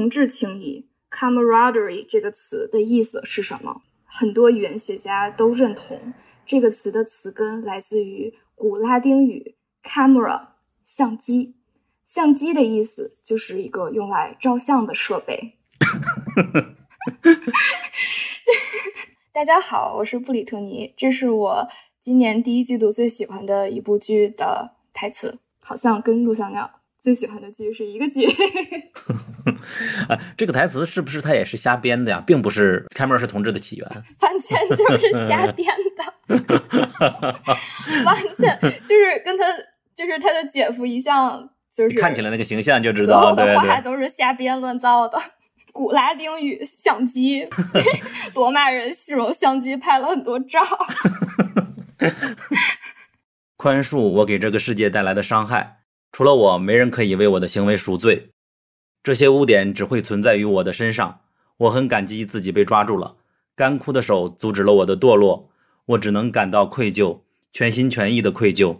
同志情谊 （camaraderie） 这个词的意思是什么？很多语言学家都认同，这个词的词根来自于古拉丁语 “camera”（ 相机）。相机的意思就是一个用来照相的设备。大家好，我是布里特尼，这是我今年第一季度最喜欢的一部剧的台词，好像跟陆小鸟。最喜欢的剧是一个剧，啊，这个台词是不是他也是瞎编的呀？并不是开门是同志的起源，完全就是瞎 编的，完全就是跟他就是他的姐夫一向就是看起来那个形象就知道，所有的话都是瞎编乱造的。古拉丁语相机，罗马人使用相机拍了很多照。宽恕我给这个世界带来的伤害。除了我，没人可以为我的行为赎罪。这些污点只会存在于我的身上。我很感激自己被抓住了，干枯的手阻止了我的堕落。我只能感到愧疚，全心全意的愧疚。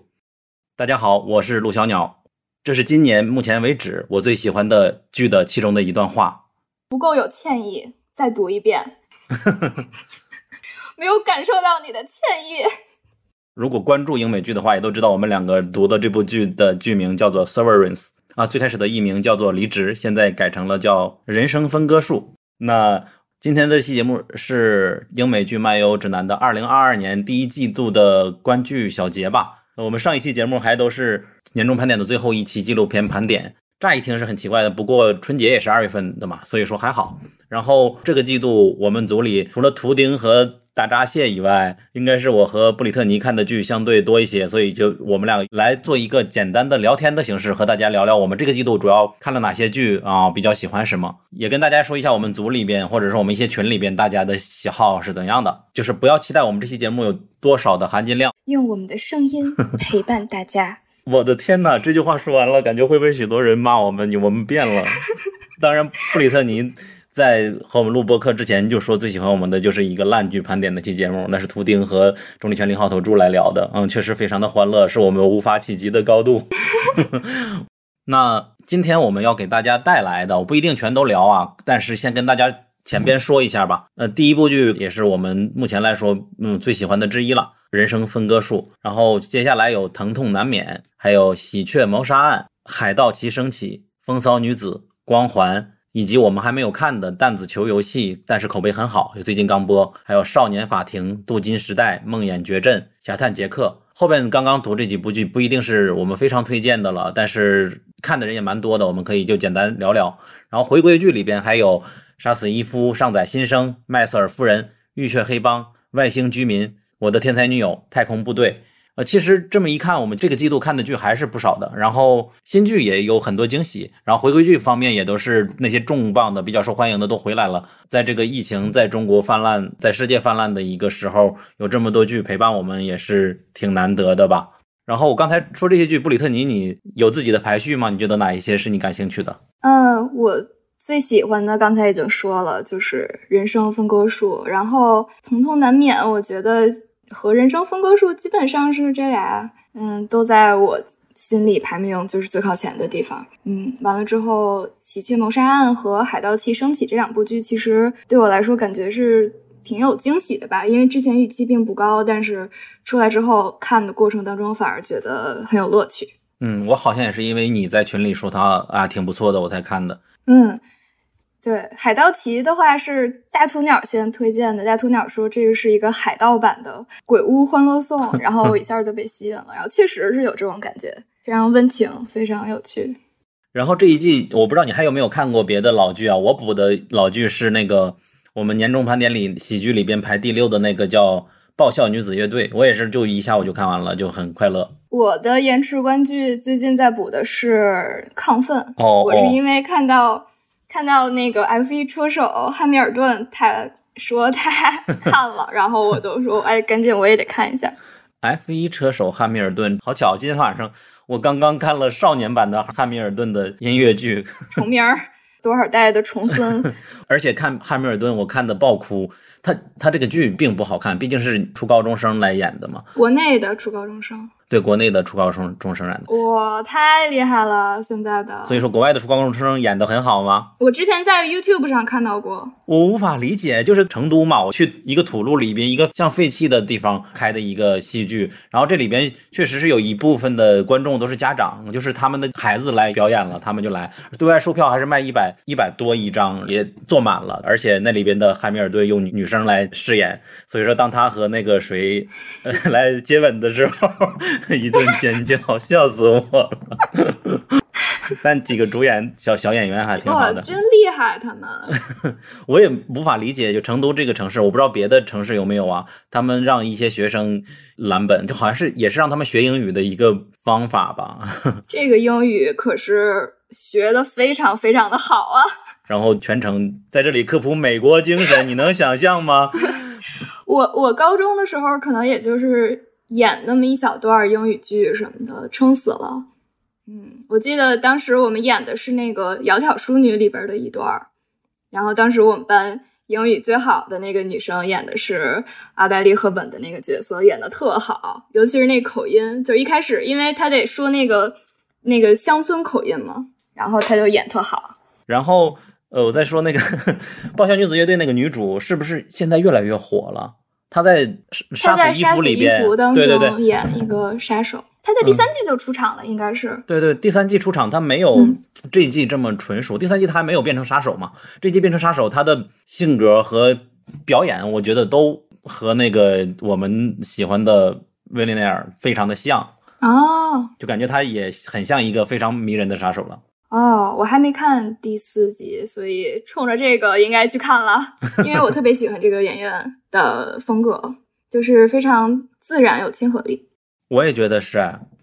大家好，我是陆小鸟。这是今年目前为止我最喜欢的剧的其中的一段话。不够有歉意，再读一遍。没有感受到你的歉意。如果关注英美剧的话，也都知道我们两个读的这部剧的剧名叫做《Severance》啊，最开始的译名叫做《离职》，现在改成了叫《人生分割术》。那今天这期节目是英美剧漫游指南的二零二二年第一季度的观剧小结吧。我们上一期节目还都是年终盘点的最后一期纪录片盘点，乍一听是很奇怪的，不过春节也是二月份的嘛，所以说还好。然后这个季度我们组里除了图钉和大闸蟹以外，应该是我和布里特尼看的剧相对多一些，所以就我们俩来做一个简单的聊天的形式，和大家聊聊我们这个季度主要看了哪些剧啊，比较喜欢什么，也跟大家说一下我们组里边或者是我们一些群里边大家的喜好是怎样的，就是不要期待我们这期节目有多少的含金量，用我们的声音陪伴大家。我的天哪，这句话说完了，感觉会被许多人骂我们，你我们变了。当然，布里特尼。在和我们录播课之前就说最喜欢我们的就是一个烂剧盘点的期节目，那是图钉和重力权零号头柱来聊的，嗯，确实非常的欢乐，是我们无法企及的高度。那今天我们要给大家带来的，我不一定全都聊啊，但是先跟大家前边说一下吧。呃，第一部剧也是我们目前来说，嗯，最喜欢的之一了，《人生分割术》。然后接下来有《疼痛难免》，还有《喜鹊谋杀案》，《海盗旗升起》，《风骚女子》，《光环》。以及我们还没有看的弹子球游戏，但是口碑很好，最近刚播。还有少年法庭、镀金时代、梦魇绝阵、侠探杰克。后边刚刚读这几部剧，不一定是我们非常推荐的了，但是看的人也蛮多的，我们可以就简单聊聊。然后回归剧里边还有杀死伊夫、上载新生、麦瑟尔夫人、浴血黑帮、外星居民、我的天才女友、太空部队。其实这么一看，我们这个季度看的剧还是不少的，然后新剧也有很多惊喜，然后回归剧方面也都是那些重磅的、比较受欢迎的都回来了。在这个疫情在中国泛滥、在世界泛滥的一个时候，有这么多剧陪伴我们，也是挺难得的吧。然后我刚才说这些剧，布里特尼，你有自己的排序吗？你觉得哪一些是你感兴趣的？呃，我最喜欢的刚才已经说了，就是《人生分割术》，然后《疼痛难免》，我觉得。和人生分割术基本上是这俩，嗯，都在我心里排名就是最靠前的地方。嗯，完了之后，《喜鹊谋杀案》和《海盗旗升起》这两部剧，其实对我来说感觉是挺有惊喜的吧。因为之前预期并不高，但是出来之后看的过程当中，反而觉得很有乐趣。嗯，我好像也是因为你在群里说他啊挺不错的，我才看的。嗯，对，海盗旗的话是大鸵鸟先推荐的。大鸵鸟说这个是一个海盗版的《鬼屋欢乐颂》，然后我一下就被吸引了，然后确实是有这种感觉，非常温情，非常有趣。然后这一季我不知道你还有没有看过别的老剧啊？我补的老剧是那个我们年终盘点里喜剧里边排第六的那个叫《爆笑女子乐队》，我也是就一下午就看完了，就很快乐。我的延迟观剧最近在补的是《亢奋》，哦，我是因为看到。看到那个 F 一车手汉密尔顿，他说他 看了，然后我就说，哎，赶紧我也得看一下。F 一车手汉密尔顿，好巧，今天晚上我刚刚看了少年版的汉密尔顿的音乐剧，重名儿，多少代的重孙，而且看汉密尔顿，我看的爆哭。他他这个剧并不好看，毕竟是初高中生来演的嘛，国内的初高中生。对国内的初高中中生演的，哇，太厉害了！现在的，所以说国外的初高中生演的很好吗？我之前在 YouTube 上看到过，我无法理解，就是成都嘛，我去一个土路里边一个像废弃的地方开的一个戏剧，然后这里边确实是有一部分的观众都是家长，就是他们的孩子来表演了，他们就来，对外售票还是卖一百一百多一张，也坐满了，而且那里边的汉密尔顿用女生来饰演，所以说当他和那个谁来接吻的时候。一顿尖叫，笑死我了！但几个主演小小演员还挺好的，真厉害他们。我也无法理解，就成都这个城市，我不知道别的城市有没有啊？他们让一些学生蓝本，就好像是也是让他们学英语的一个方法吧。这个英语可是学的非常非常的好啊！然后全程在这里科普美国精神，你能想象吗？我我高中的时候可能也就是。演那么一小段英语剧什么的，撑死了。嗯，我记得当时我们演的是那个《窈窕淑女》里边的一段，然后当时我们班英语最好的那个女生演的是阿黛丽·赫本的那个角色，演的特好，尤其是那口音，就一开始因为她得说那个那个乡村口音嘛，然后她就演特好。然后呃，我再说那个 爆笑女子乐队那个女主是不是现在越来越火了？他在杀死伊芙当中演一个杀手，他在第三季就出场了，应该是。对对，第三季出场，他没有这一季这么纯熟。第三季他还没有变成杀手嘛？这季变成杀手，他的性格和表演，我觉得都和那个我们喜欢的威廉内尔非常的像哦，就感觉他也很像一个非常迷人的杀手了。哦，我还没看第四集，所以冲着这个应该去看了，因为我特别喜欢这个演员的风格，就是非常自然有亲和力。我也觉得是，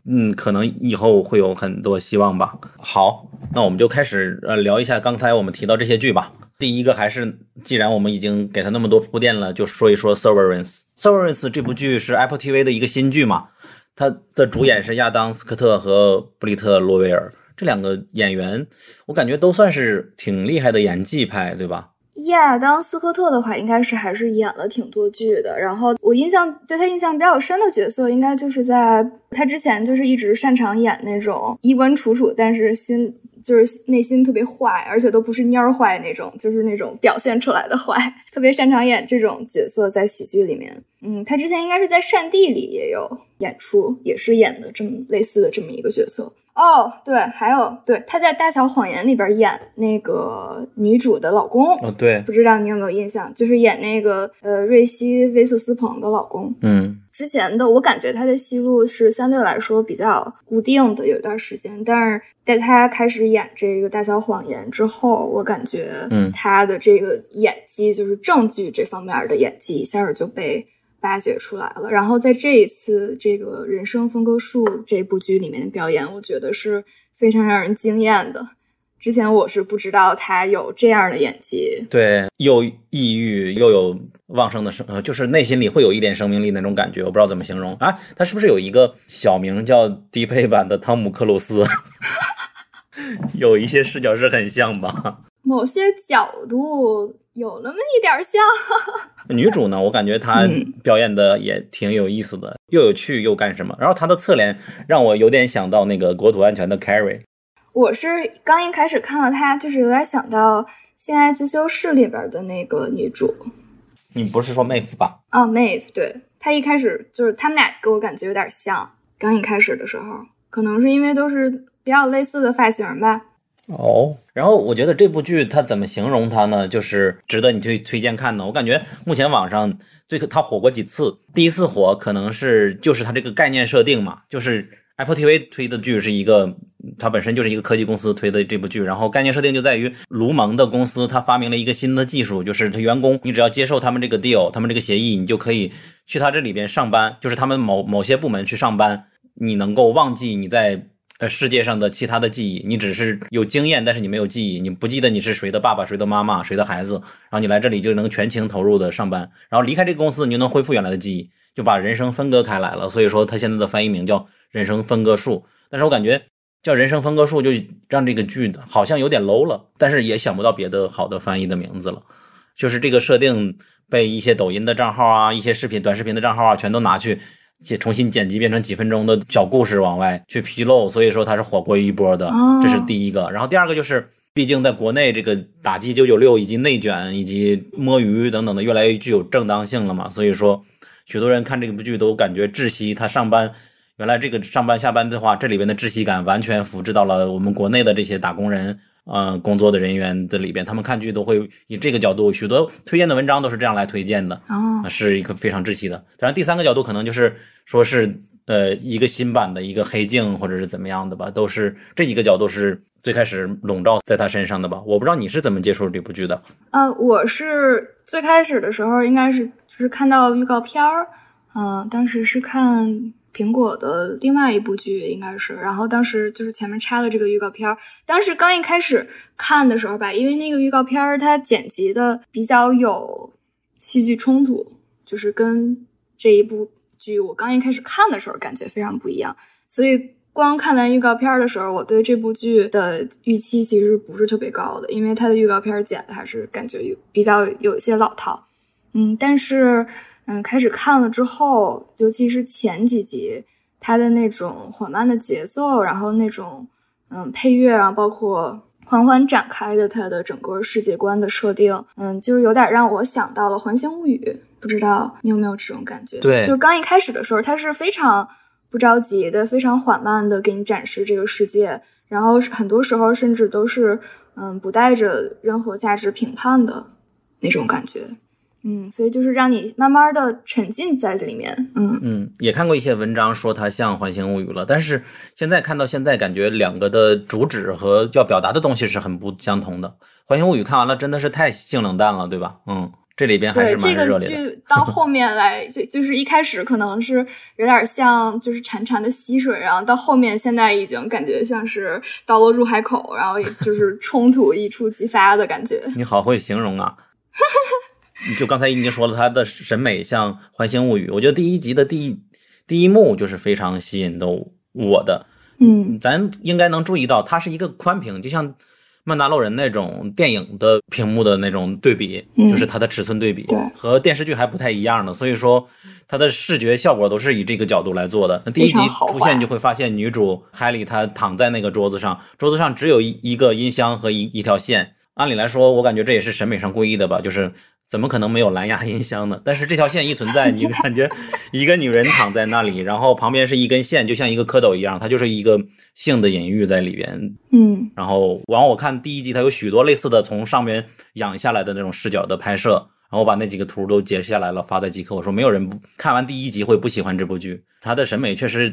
嗯，可能以后会有很多希望吧。好，那我们就开始呃聊一下刚才我们提到这些剧吧。第一个还是，既然我们已经给他那么多铺垫了，就说一说《Severance》。《Severance》这部剧是 Apple TV 的一个新剧嘛，它的主演是亚当斯科特和布里特罗维尔。这两个演员，我感觉都算是挺厉害的演技派，对吧？亚当斯科特的话，应该是还是演了挺多剧的。然后我印象对他印象比较深的角色，应该就是在他之前就是一直擅长演那种衣冠楚楚，但是心就是内心特别坏，而且都不是蔫坏那种，就是那种表现出来的坏，特别擅长演这种角色在喜剧里面。嗯，他之前应该是在《善地》里也有演出，也是演的这么类似的这么一个角色。哦，对，还有对，她在《大小谎言》里边演那个女主的老公。哦，对，不知道你有没有印象，就是演那个呃瑞希·威瑟斯彭的老公。嗯，之前的我感觉他的戏路是相对来说比较固定的，有一段时间，但是在他开始演这个《大小谎言》之后，我感觉，嗯，他的这个演技就是正剧这方面的演技一下就被。挖掘出来了，然后在这一次这个人生分割术这部剧里面的表演，我觉得是非常让人惊艳的。之前我是不知道他有这样的演技，对，又抑郁又有旺盛的生，呃，就是内心里会有一点生命力那种感觉，我不知道怎么形容啊。他是不是有一个小名叫低配版的汤姆克鲁斯？有一些视角是很像吧？某些角度。有那么一点像 女主呢，我感觉她表演的也挺有意思的，又有趣又干什么。然后她的侧脸让我有点想到那个国土安全的 Carrie。我是刚一开始看到她，就是有点想到《性爱自修室》里边的那个女主。你不是说 Maeve 吧？啊，Maeve，对，她一开始就是他们俩给我感觉有点像。刚一开始的时候，可能是因为都是比较类似的发型吧。哦，然后我觉得这部剧它怎么形容它呢？就是值得你去推荐看的。我感觉目前网上最它火过几次，第一次火可能是就是它这个概念设定嘛，就是 Apple TV 推的剧是一个，它本身就是一个科技公司推的这部剧，然后概念设定就在于卢蒙的公司它发明了一个新的技术，就是它员工你只要接受他们这个 deal，他们这个协议，你就可以去他这里边上班，就是他们某某些部门去上班，你能够忘记你在。呃，世界上的其他的记忆，你只是有经验，但是你没有记忆，你不记得你是谁的爸爸、谁的妈妈、谁的孩子，然后你来这里就能全情投入的上班，然后离开这个公司，你就能恢复原来的记忆，就把人生分割开来了。所以说，他现在的翻译名叫“人生分割术”，但是我感觉叫“人生分割术”就让这个剧好像有点 low 了，但是也想不到别的好的翻译的名字了。就是这个设定被一些抖音的账号啊、一些视频、短视频的账号啊，全都拿去。剪重新剪辑变成几分钟的小故事往外去披露，所以说它是火过一波的，这是第一个。然后第二个就是，毕竟在国内这个打击九九六以及内卷以及摸鱼等等的越来越具有正当性了嘛，所以说许多人看这部剧都感觉窒息。他上班原来这个上班下班的话，这里边的窒息感完全复制到了我们国内的这些打工人。呃，工作的人员的里边，他们看剧都会以这个角度，许多推荐的文章都是这样来推荐的，哦，是一个非常窒息的。当然，第三个角度可能就是说是呃一个新版的一个黑镜或者是怎么样的吧，都是这几个角度是最开始笼罩在他身上的吧。我不知道你是怎么接触这部剧的？呃，我是最开始的时候应该是就是看到预告片儿，嗯，当时是看。苹果的另外一部剧应该是，然后当时就是前面插了这个预告片儿，当时刚一开始看的时候吧，因为那个预告片儿它剪辑的比较有戏剧冲突，就是跟这一部剧我刚一开始看的时候感觉非常不一样，所以光看完预告片儿的时候，我对这部剧的预期其实不是特别高的，因为它的预告片剪的还是感觉有比较有些老套，嗯，但是。嗯，开始看了之后，尤其是前几集，它的那种缓慢的节奏，然后那种嗯配乐啊，包括缓缓展开的它的整个世界观的设定，嗯，就是有点让我想到了《环形物语》，不知道你有没有这种感觉？对，就刚一开始的时候，它是非常不着急的，非常缓慢的给你展示这个世界，然后很多时候甚至都是嗯不带着任何价值评判的那种感觉。嗯，所以就是让你慢慢的沉浸在里面。嗯嗯，也看过一些文章说它像《环形物语》了，但是现在看到现在，感觉两个的主旨和要表达的东西是很不相同的。《环形物语》看完了真的是太性冷淡了，对吧？嗯，这里边还是蛮热烈的。这个剧到后面来，就就是一开始可能是有点像就是潺潺的溪水，然后到后面现在已经感觉像是到了入海口，然后就是冲突一触即发的感觉。你好会形容啊！就刚才已经说了，他的审美像《环形物语》，我觉得第一集的第一第一幕就是非常吸引的我的。嗯，咱应该能注意到，它是一个宽屏，就像《曼达洛人》那种电影的屏幕的那种对比，就是它的尺寸对比，对，和电视剧还不太一样呢。所以说，它的视觉效果都是以这个角度来做的。那第一集出现就会发现，女主海里她躺在那个桌子上，桌子上只有一一个音箱和一一条线。按理来说，我感觉这也是审美上故意的吧，就是。怎么可能没有蓝牙音箱呢？但是这条线一存在，你感觉一个女人躺在那里，然后旁边是一根线，就像一个蝌蚪一样，它就是一个性的隐喻在里边。嗯，然后往我看第一集，它有许多类似的从上面仰下来的那种视角的拍摄，然后我把那几个图都截下来了，发在即刻。我说没有人看完第一集会不喜欢这部剧，它的审美确实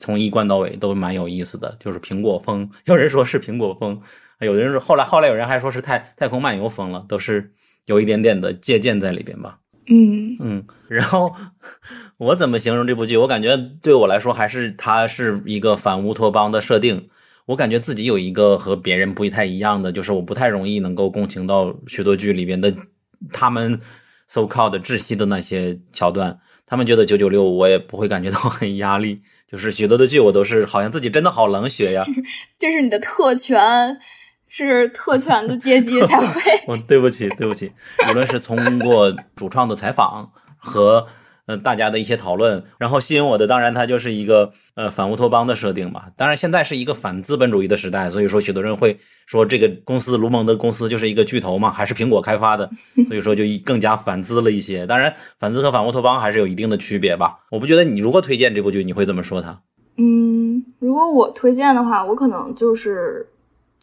从一贯到尾都蛮有意思的，就是苹果风。有人说是苹果风，有的人说后来后来有人还说是太太空漫游风了，都是。有一点点的借鉴在里边吧，嗯嗯，然后 我怎么形容这部剧？我感觉对我来说还是它是一个反乌托邦的设定。我感觉自己有一个和别人不太一样的，就是我不太容易能够共情到许多剧里边的他们 so called 窒息的那些桥段。他们觉得九九六，我也不会感觉到很压力。就是许多的剧，我都是好像自己真的好冷血呀。这是你的特权。是特权的阶级才会。我对不起，对不起。无论是通过主创的采访和嗯大家的一些讨论，然后吸引我的，当然它就是一个呃反乌托邦的设定嘛。当然现在是一个反资本主义的时代，所以说许多人会说这个公司卢蒙的公司就是一个巨头嘛，还是苹果开发的，所以说就更加反资了一些。当然反资和反乌托邦还是有一定的区别吧。我不觉得你如果推荐这部剧，你会怎么说它？嗯，如果我推荐的话，我可能就是。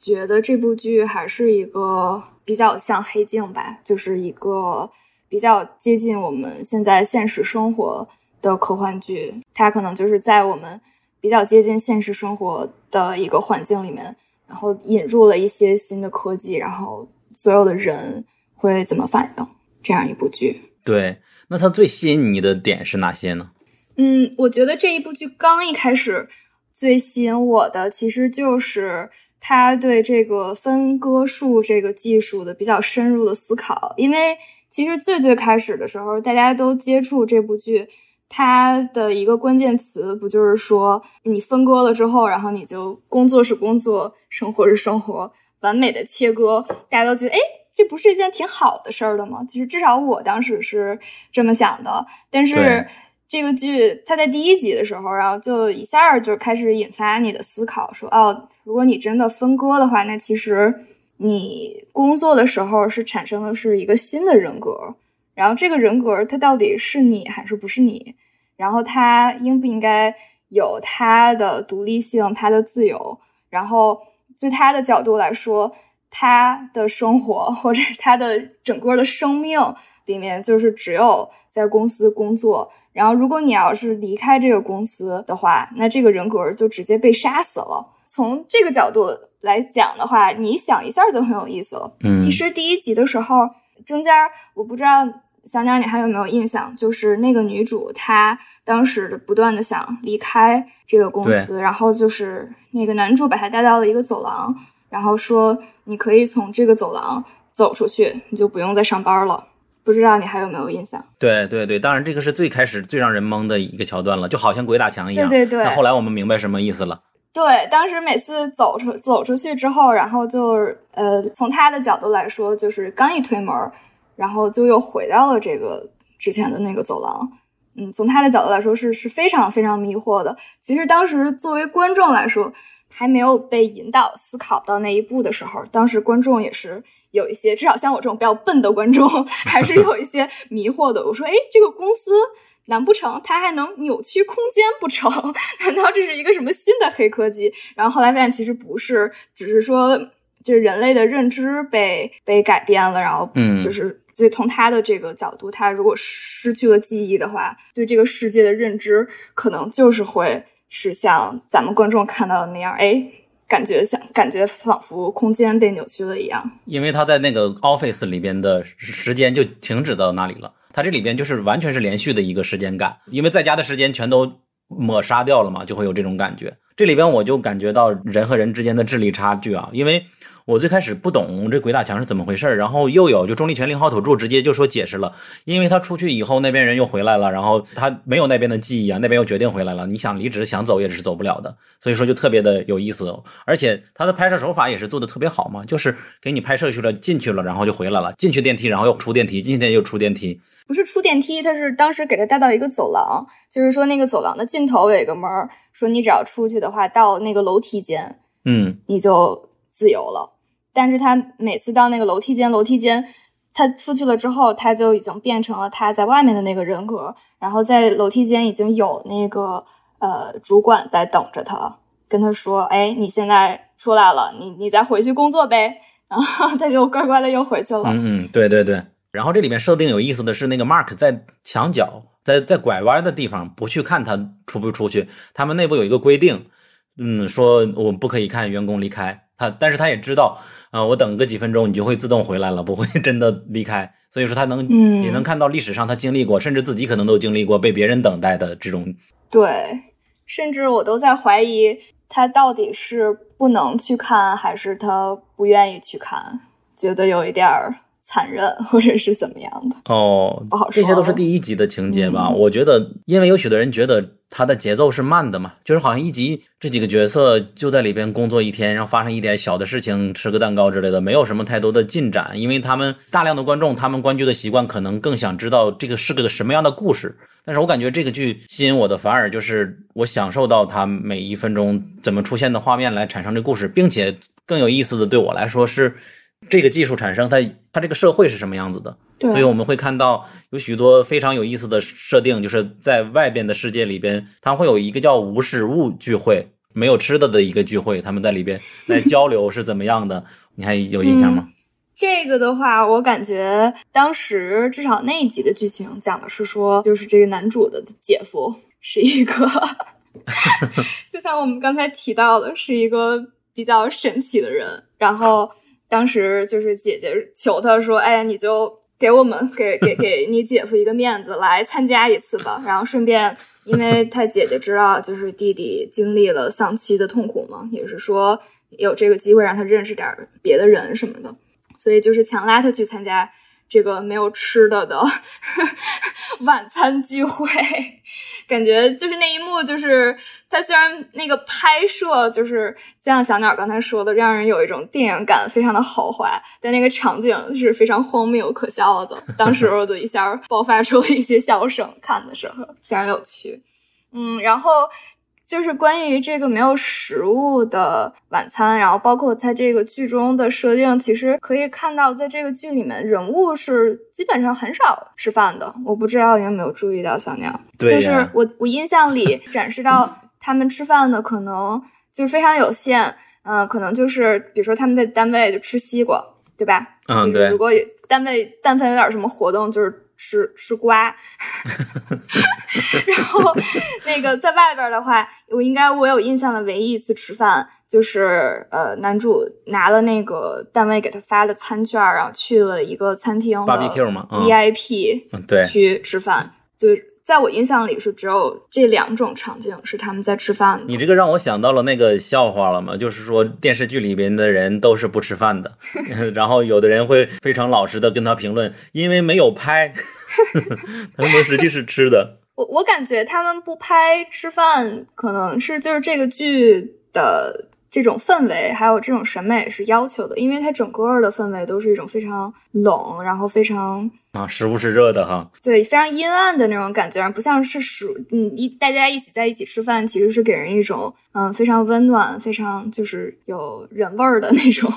觉得这部剧还是一个比较像黑镜吧，就是一个比较接近我们现在现实生活的科幻剧。它可能就是在我们比较接近现实生活的一个环境里面，然后引入了一些新的科技，然后所有的人会怎么反应？这样一部剧。对，那它最吸引你的点是哪些呢？嗯，我觉得这一部剧刚一开始最吸引我的，其实就是他对这个分割术这个技术的比较深入的思考。因为其实最最开始的时候，大家都接触这部剧，它的一个关键词不就是说你分割了之后，然后你就工作是工作，生活是生活，完美的切割，大家都觉得哎。这不是一件挺好的事儿的吗？其实至少我当时是这么想的。但是这个剧它在第一集的时候，然后就一下就开始引发你的思考，说哦，如果你真的分割的话，那其实你工作的时候是产生的是一个新的人格，然后这个人格它到底是你还是不是你？然后他应不应该有他的独立性、他的自由？然后对他的角度来说。他的生活或者他的整个的生命里面，就是只有在公司工作。然后，如果你要是离开这个公司的话，那这个人格就直接被杀死了。从这个角度来讲的话，你想一下就很有意思了。嗯，其实第一集的时候，中间我不知道小鸟你还有没有印象，就是那个女主她当时不断的想离开这个公司，然后就是那个男主把她带到了一个走廊。然后说，你可以从这个走廊走出去，你就不用再上班了。不知道你还有没有印象？对对对，当然这个是最开始最让人懵的一个桥段了，就好像鬼打墙一样。对对对。那后来我们明白什么意思了？对，当时每次走出走出去之后，然后就是呃，从他的角度来说，就是刚一推门，然后就又回到了这个之前的那个走廊。嗯，从他的角度来说，是是非常非常迷惑的。其实当时作为观众来说。还没有被引导思考到那一步的时候，当时观众也是有一些，至少像我这种比较笨的观众，还是有一些迷惑的。我说：“哎，这个公司难不成它还能扭曲空间不成？难道这是一个什么新的黑科技？”然后后来发现其实不是，只是说就是人类的认知被被改变了，然后嗯，就是所以从他的这个角度，他如果失去了记忆的话，对这个世界的认知可能就是会。是像咱们观众看到的那样，哎，感觉像感觉仿佛空间被扭曲了一样。因为他在那个 office 里边的时间就停止到那里了，他这里边就是完全是连续的一个时间感，因为在家的时间全都抹杀掉了嘛，就会有这种感觉。这里边我就感觉到人和人之间的智力差距啊，因为。我最开始不懂这鬼打墙是怎么回事然后又有就钟立权零号土著直接就说解释了，因为他出去以后那边人又回来了，然后他没有那边的记忆啊，那边又决定回来了，你想离职想走也是走不了的，所以说就特别的有意思，而且他的拍摄手法也是做的特别好嘛，就是给你拍摄去了进去了，然后就回来了，进去电梯然后又出电梯，进去电梯又出电梯，不是出电梯，他是当时给他带到一个走廊，就是说那个走廊的尽头有一个门，说你只要出去的话到那个楼梯间，嗯，你就自由了。但是他每次到那个楼梯间，楼梯间，他出去了之后，他就已经变成了他在外面的那个人格。然后在楼梯间已经有那个呃主管在等着他，跟他说：“哎，你现在出来了，你你再回去工作呗。”然后他就乖乖的又回去了。嗯嗯，对对对。然后这里面设定有意思的是，那个 Mark 在墙角，在在拐弯的地方不去看他出不出去。他们内部有一个规定，嗯，说我们不可以看员工离开。他但是他也知道。啊，我等个几分钟，你就会自动回来了，不会 真的离开。所以说他能，也能看到历史上他经历过，甚至自己可能都经历过被别人等待的这种。对，甚至我都在怀疑他到底是不能去看，还是他不愿意去看，觉得有一点儿。残忍，或者是怎么样的哦，不好说。这些都是第一集的情节吧？我觉得，因为有许多人觉得它的节奏是慢的嘛，就是好像一集这几个角色就在里边工作一天，然后发生一点小的事情，吃个蛋糕之类的，没有什么太多的进展。因为他们大量的观众，他们观剧的习惯可能更想知道这个是个什么样的故事。但是我感觉这个剧吸引我的反而就是我享受到它每一分钟怎么出现的画面来产生这故事，并且更有意思的对我来说是。这个技术产生，它它这个社会是什么样子的？所以我们会看到有许多非常有意思的设定，就是在外边的世界里边，它会有一个叫无实物聚会，没有吃的的一个聚会，他们在里边来交流是怎么样的？你还有印象吗？这个的话，我感觉当时至少那一集的剧情讲的是说，就是这个男主的姐夫是一个 就像我们刚才提到的，是一个比较神奇的人。然后当时就是姐姐求他说：“哎呀，你就给我们给给给你姐夫一个面子，来参加一次吧。然后顺便，因为他姐姐知道就是弟弟经历了丧妻的痛苦嘛，也是说有这个机会让他认识点别的人什么的。”所以就是强拉他去参加这个没有吃的的 晚餐聚会，感觉就是那一幕，就是他虽然那个拍摄就是像小鸟刚才说的，让人有一种电影感，非常的豪华，但那个场景是非常荒谬可笑的。当时我就一下爆发出了一些笑声，看的时候非常有趣。嗯，然后。就是关于这个没有食物的晚餐，然后包括在这个剧中的设定，其实可以看到，在这个剧里面，人物是基本上很少吃饭的。我不知道你有没有注意到，小鸟，就是我我印象里展示到他们吃饭的可能就是非常有限，嗯，可能就是比如说他们在单位就吃西瓜，对吧？嗯，对。如果单位但凡有点什么活动，就是。吃吃瓜，然后那个在外边的话，我应该我有印象的唯一一次吃饭，就是呃，男主拿了那个单位给他发的餐券，然后去了一个餐厅的 BBQ 嘛，VIP，对，去吃饭，对。在我印象里是只有这两种场景是他们在吃饭的。你这个让我想到了那个笑话了嘛，就是说电视剧里边的人都是不吃饭的，然后有的人会非常老实的跟他评论，因为没有拍，他们实际是吃的。我我感觉他们不拍吃饭，可能是就是这个剧的。这种氛围还有这种审美是要求的，因为它整个的氛围都是一种非常冷，然后非常啊，时不时热的哈，对，非常阴暗的那种感觉，不像是食，嗯，一大家一起在一起吃饭，其实是给人一种嗯非常温暖、非常就是有人味儿的 那种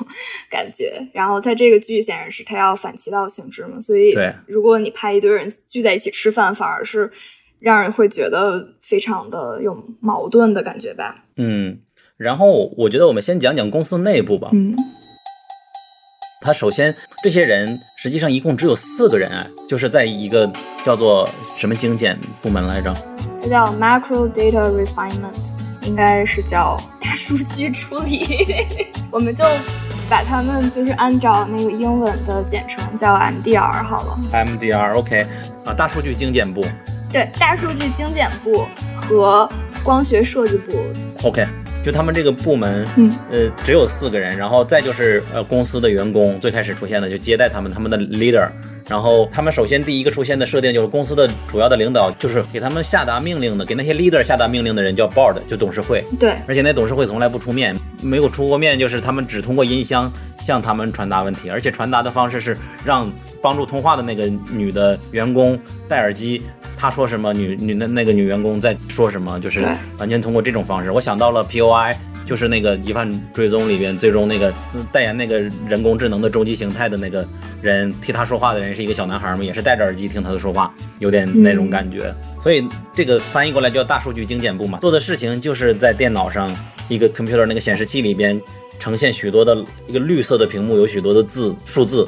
感觉。然后在这个剧显然是它要反其道行之嘛，所以对，如果你拍一堆人聚在一起吃饭，反而是让人会觉得非常的有矛盾的感觉吧，嗯。然后我觉得我们先讲讲公司内部吧。嗯，他首先这些人实际上一共只有四个人啊，就是在一个叫做什么精简部门来着？它叫 Macro Data Refinement，应该是叫大数据处理。我们就把他们就是按照那个英文的简称叫 MDR 好了。MDR OK 啊，大数据精简部。对，大数据精简部和光学设计部。OK。就他们这个部门，嗯，呃，只有四个人，然后再就是呃公司的员工，最开始出现的就接待他们，他们的 leader，然后他们首先第一个出现的设定就是公司的主要的领导，就是给他们下达命令的，给那些 leader 下达命令的人叫 board，就董事会，对，而且那董事会从来不出面，没有出过面，就是他们只通过音箱向他们传达问题，而且传达的方式是让帮助通话的那个女的员工戴耳机。他说什么，女女那那个女员工在说什么，就是完全通过这种方式。我想到了 P O I，就是那个疑犯追踪里边最终那个代言那个人工智能的终极形态的那个人，替他说话的人是一个小男孩嘛，也是戴着耳机听他的说话，有点那种感觉。所以这个翻译过来叫大数据精简部嘛，做的事情就是在电脑上一个 computer 那个显示器里边呈现许多的一个绿色的屏幕，有许多的字数字，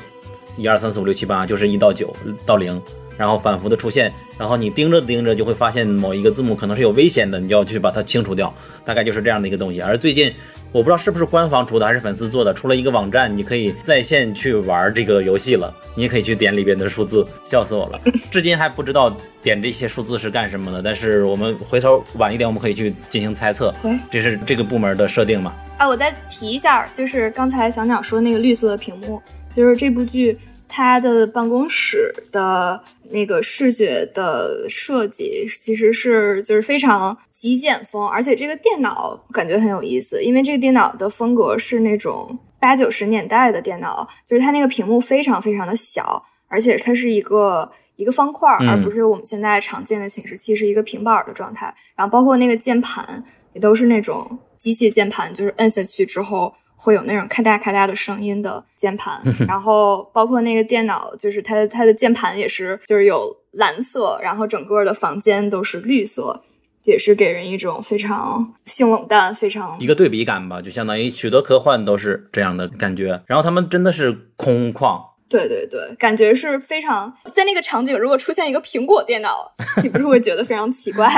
一二三四五六七八，就是一到九到零。然后反复的出现，然后你盯着盯着就会发现某一个字母可能是有危险的，你就要去把它清除掉，大概就是这样的一个东西。而最近我不知道是不是官方出的还是粉丝做的，出了一个网站，你可以在线去玩这个游戏了。你也可以去点里边的数字，笑死我了，至今还不知道点这些数字是干什么的。但是我们回头晚一点我们可以去进行猜测。对，这是这个部门的设定嘛？啊，我再提一下，就是刚才小鸟说那个绿色的屏幕，就是这部剧。它的办公室的那个视觉的设计其实是就是非常极简风，而且这个电脑感觉很有意思，因为这个电脑的风格是那种八九十年代的电脑，就是它那个屏幕非常非常的小，而且它是一个一个方块，而不是我们现在常见的显示器是一个平板的状态，然后包括那个键盘也都是那种机械键盘，就是摁下去之后。会有那种咔嗒咔嗒的声音的键盘，然后包括那个电脑，就是它的它的键盘也是，就是有蓝色，然后整个的房间都是绿色，也是给人一种非常性冷淡、非常一个对比感吧，就相当于许多科幻都是这样的感觉。然后他们真的是空旷，对对对，感觉是非常在那个场景，如果出现一个苹果电脑，岂不是会觉得非常奇怪？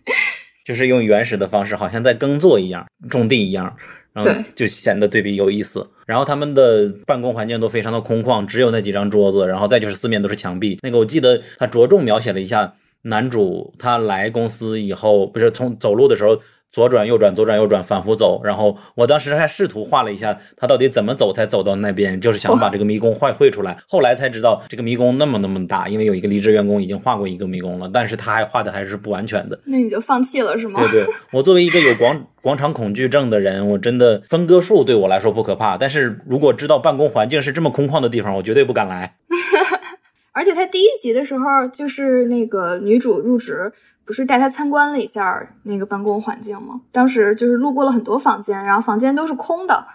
就是用原始的方式，好像在耕作一样、种地一样，然后就显得对比有意思。然后他们的办公环境都非常的空旷，只有那几张桌子，然后再就是四面都是墙壁。那个我记得他着重描写了一下男主他来公司以后，不是从走路的时候。左转右转，左转右转，反复走。然后我当时还试图画了一下，他到底怎么走才走到那边，就是想把这个迷宫画绘出来。后来才知道这个迷宫那么那么大，因为有一个离职员工已经画过一个迷宫了，但是他还画的还是不完全的。那你就放弃了是吗？对对，我作为一个有广广场恐惧症的人，我真的分割术对我来说不可怕，但是如果知道办公环境是这么空旷的地方，我绝对不敢来。而且他第一集的时候，就是那个女主入职。不是带他参观了一下那个办公环境吗？当时就是路过了很多房间，然后房间都是空的，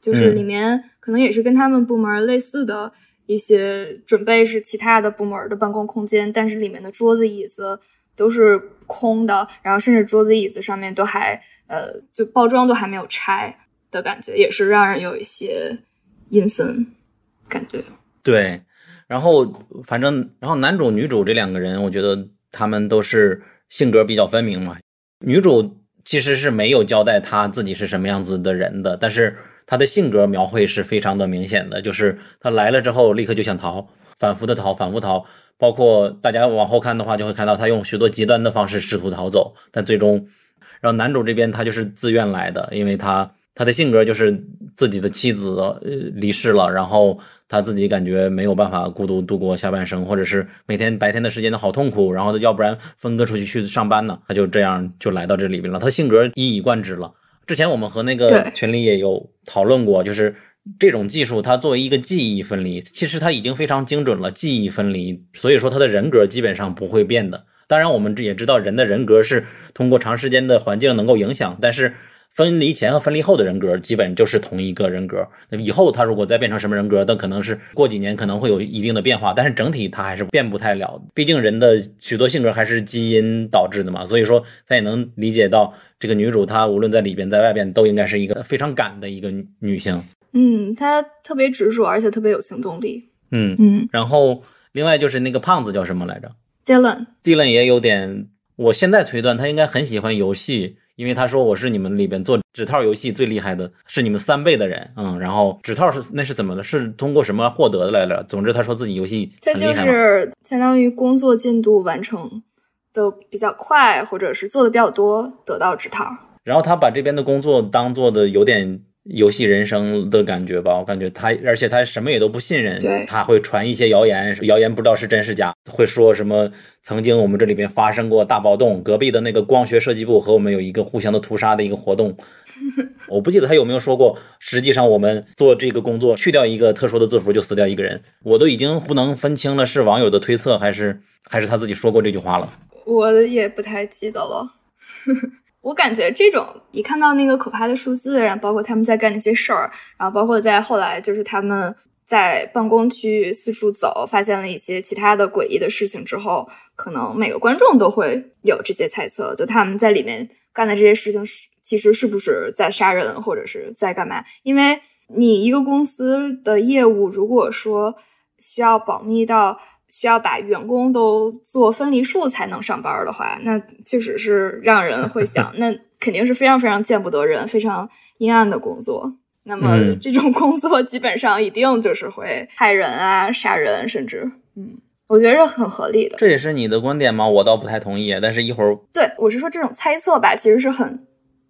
就是里面可能也是跟他们部门类似的一些准备是其他的部门的办公空间，但是里面的桌子椅子都是空的，然后甚至桌子椅子上面都还呃就包装都还没有拆的感觉，也是让人有一些阴森感觉。对，然后反正然后男主女主这两个人，我觉得他们都是。性格比较分明嘛，女主其实是没有交代她自己是什么样子的人的，但是她的性格描绘是非常的明显的，就是她来了之后立刻就想逃，反复的逃，反复逃，包括大家往后看的话，就会看到她用许多极端的方式试图逃走，但最终，然后男主这边他就是自愿来的，因为他他的性格就是自己的妻子呃离世了，然后。他自己感觉没有办法孤独度过下半生，或者是每天白天的时间都好痛苦，然后要不然分割出去去上班呢？他就这样就来到这里边了。他性格一以贯之了。之前我们和那个群里也有讨论过，就是这种技术，它作为一个记忆分离，其实它已经非常精准了。记忆分离，所以说他的人格基本上不会变的。当然，我们这也知道人的人格是通过长时间的环境能够影响，但是。分离前和分离后的人格基本就是同一个人格。那以后他如果再变成什么人格，那可能是过几年可能会有一定的变化，但是整体他还是变不太了。毕竟人的许多性格还是基因导致的嘛。所以说，咱也能理解到这个女主她无论在里边在外边都应该是一个非常敢的一个女性。嗯，她特别执着，而且特别有行动力。嗯嗯。然后另外就是那个胖子叫什么来着？Dylan。Dylan 也有点，我现在推断他应该很喜欢游戏。因为他说我是你们里边做纸套游戏最厉害的，是你们三倍的人，嗯，然后纸套是那是怎么的？是通过什么获得的来着？总之他说自己游戏这就是相当于工作进度完成的比较快，或者是做的比较多，得到纸套。然后他把这边的工作当做的有点。游戏人生的感觉吧，我感觉他，而且他什么也都不信任，他会传一些谣言，谣言不知道是真是假，会说什么曾经我们这里边发生过大暴动，隔壁的那个光学设计部和我们有一个互相的屠杀的一个活动，我不记得他有没有说过，实际上我们做这个工作去掉一个特殊的字符就死掉一个人，我都已经不能分清了是网友的推测还是还是他自己说过这句话了，我也不太记得了。我感觉这种一看到那个可怕的数字，然后包括他们在干那些事儿，然后包括在后来就是他们在办公区四处走，发现了一些其他的诡异的事情之后，可能每个观众都会有这些猜测，就他们在里面干的这些事情是其实是不是在杀人或者是在干嘛？因为你一个公司的业务如果说需要保密到。需要把员工都做分离术才能上班的话，那确实是让人会想，那肯定是非常非常见不得人、非常阴暗的工作。那么这种工作基本上一定就是会害人啊、杀人，甚至嗯，我觉得是很合理的。这也是你的观点吗？我倒不太同意。但是一会儿，对我是说这种猜测吧，其实是很。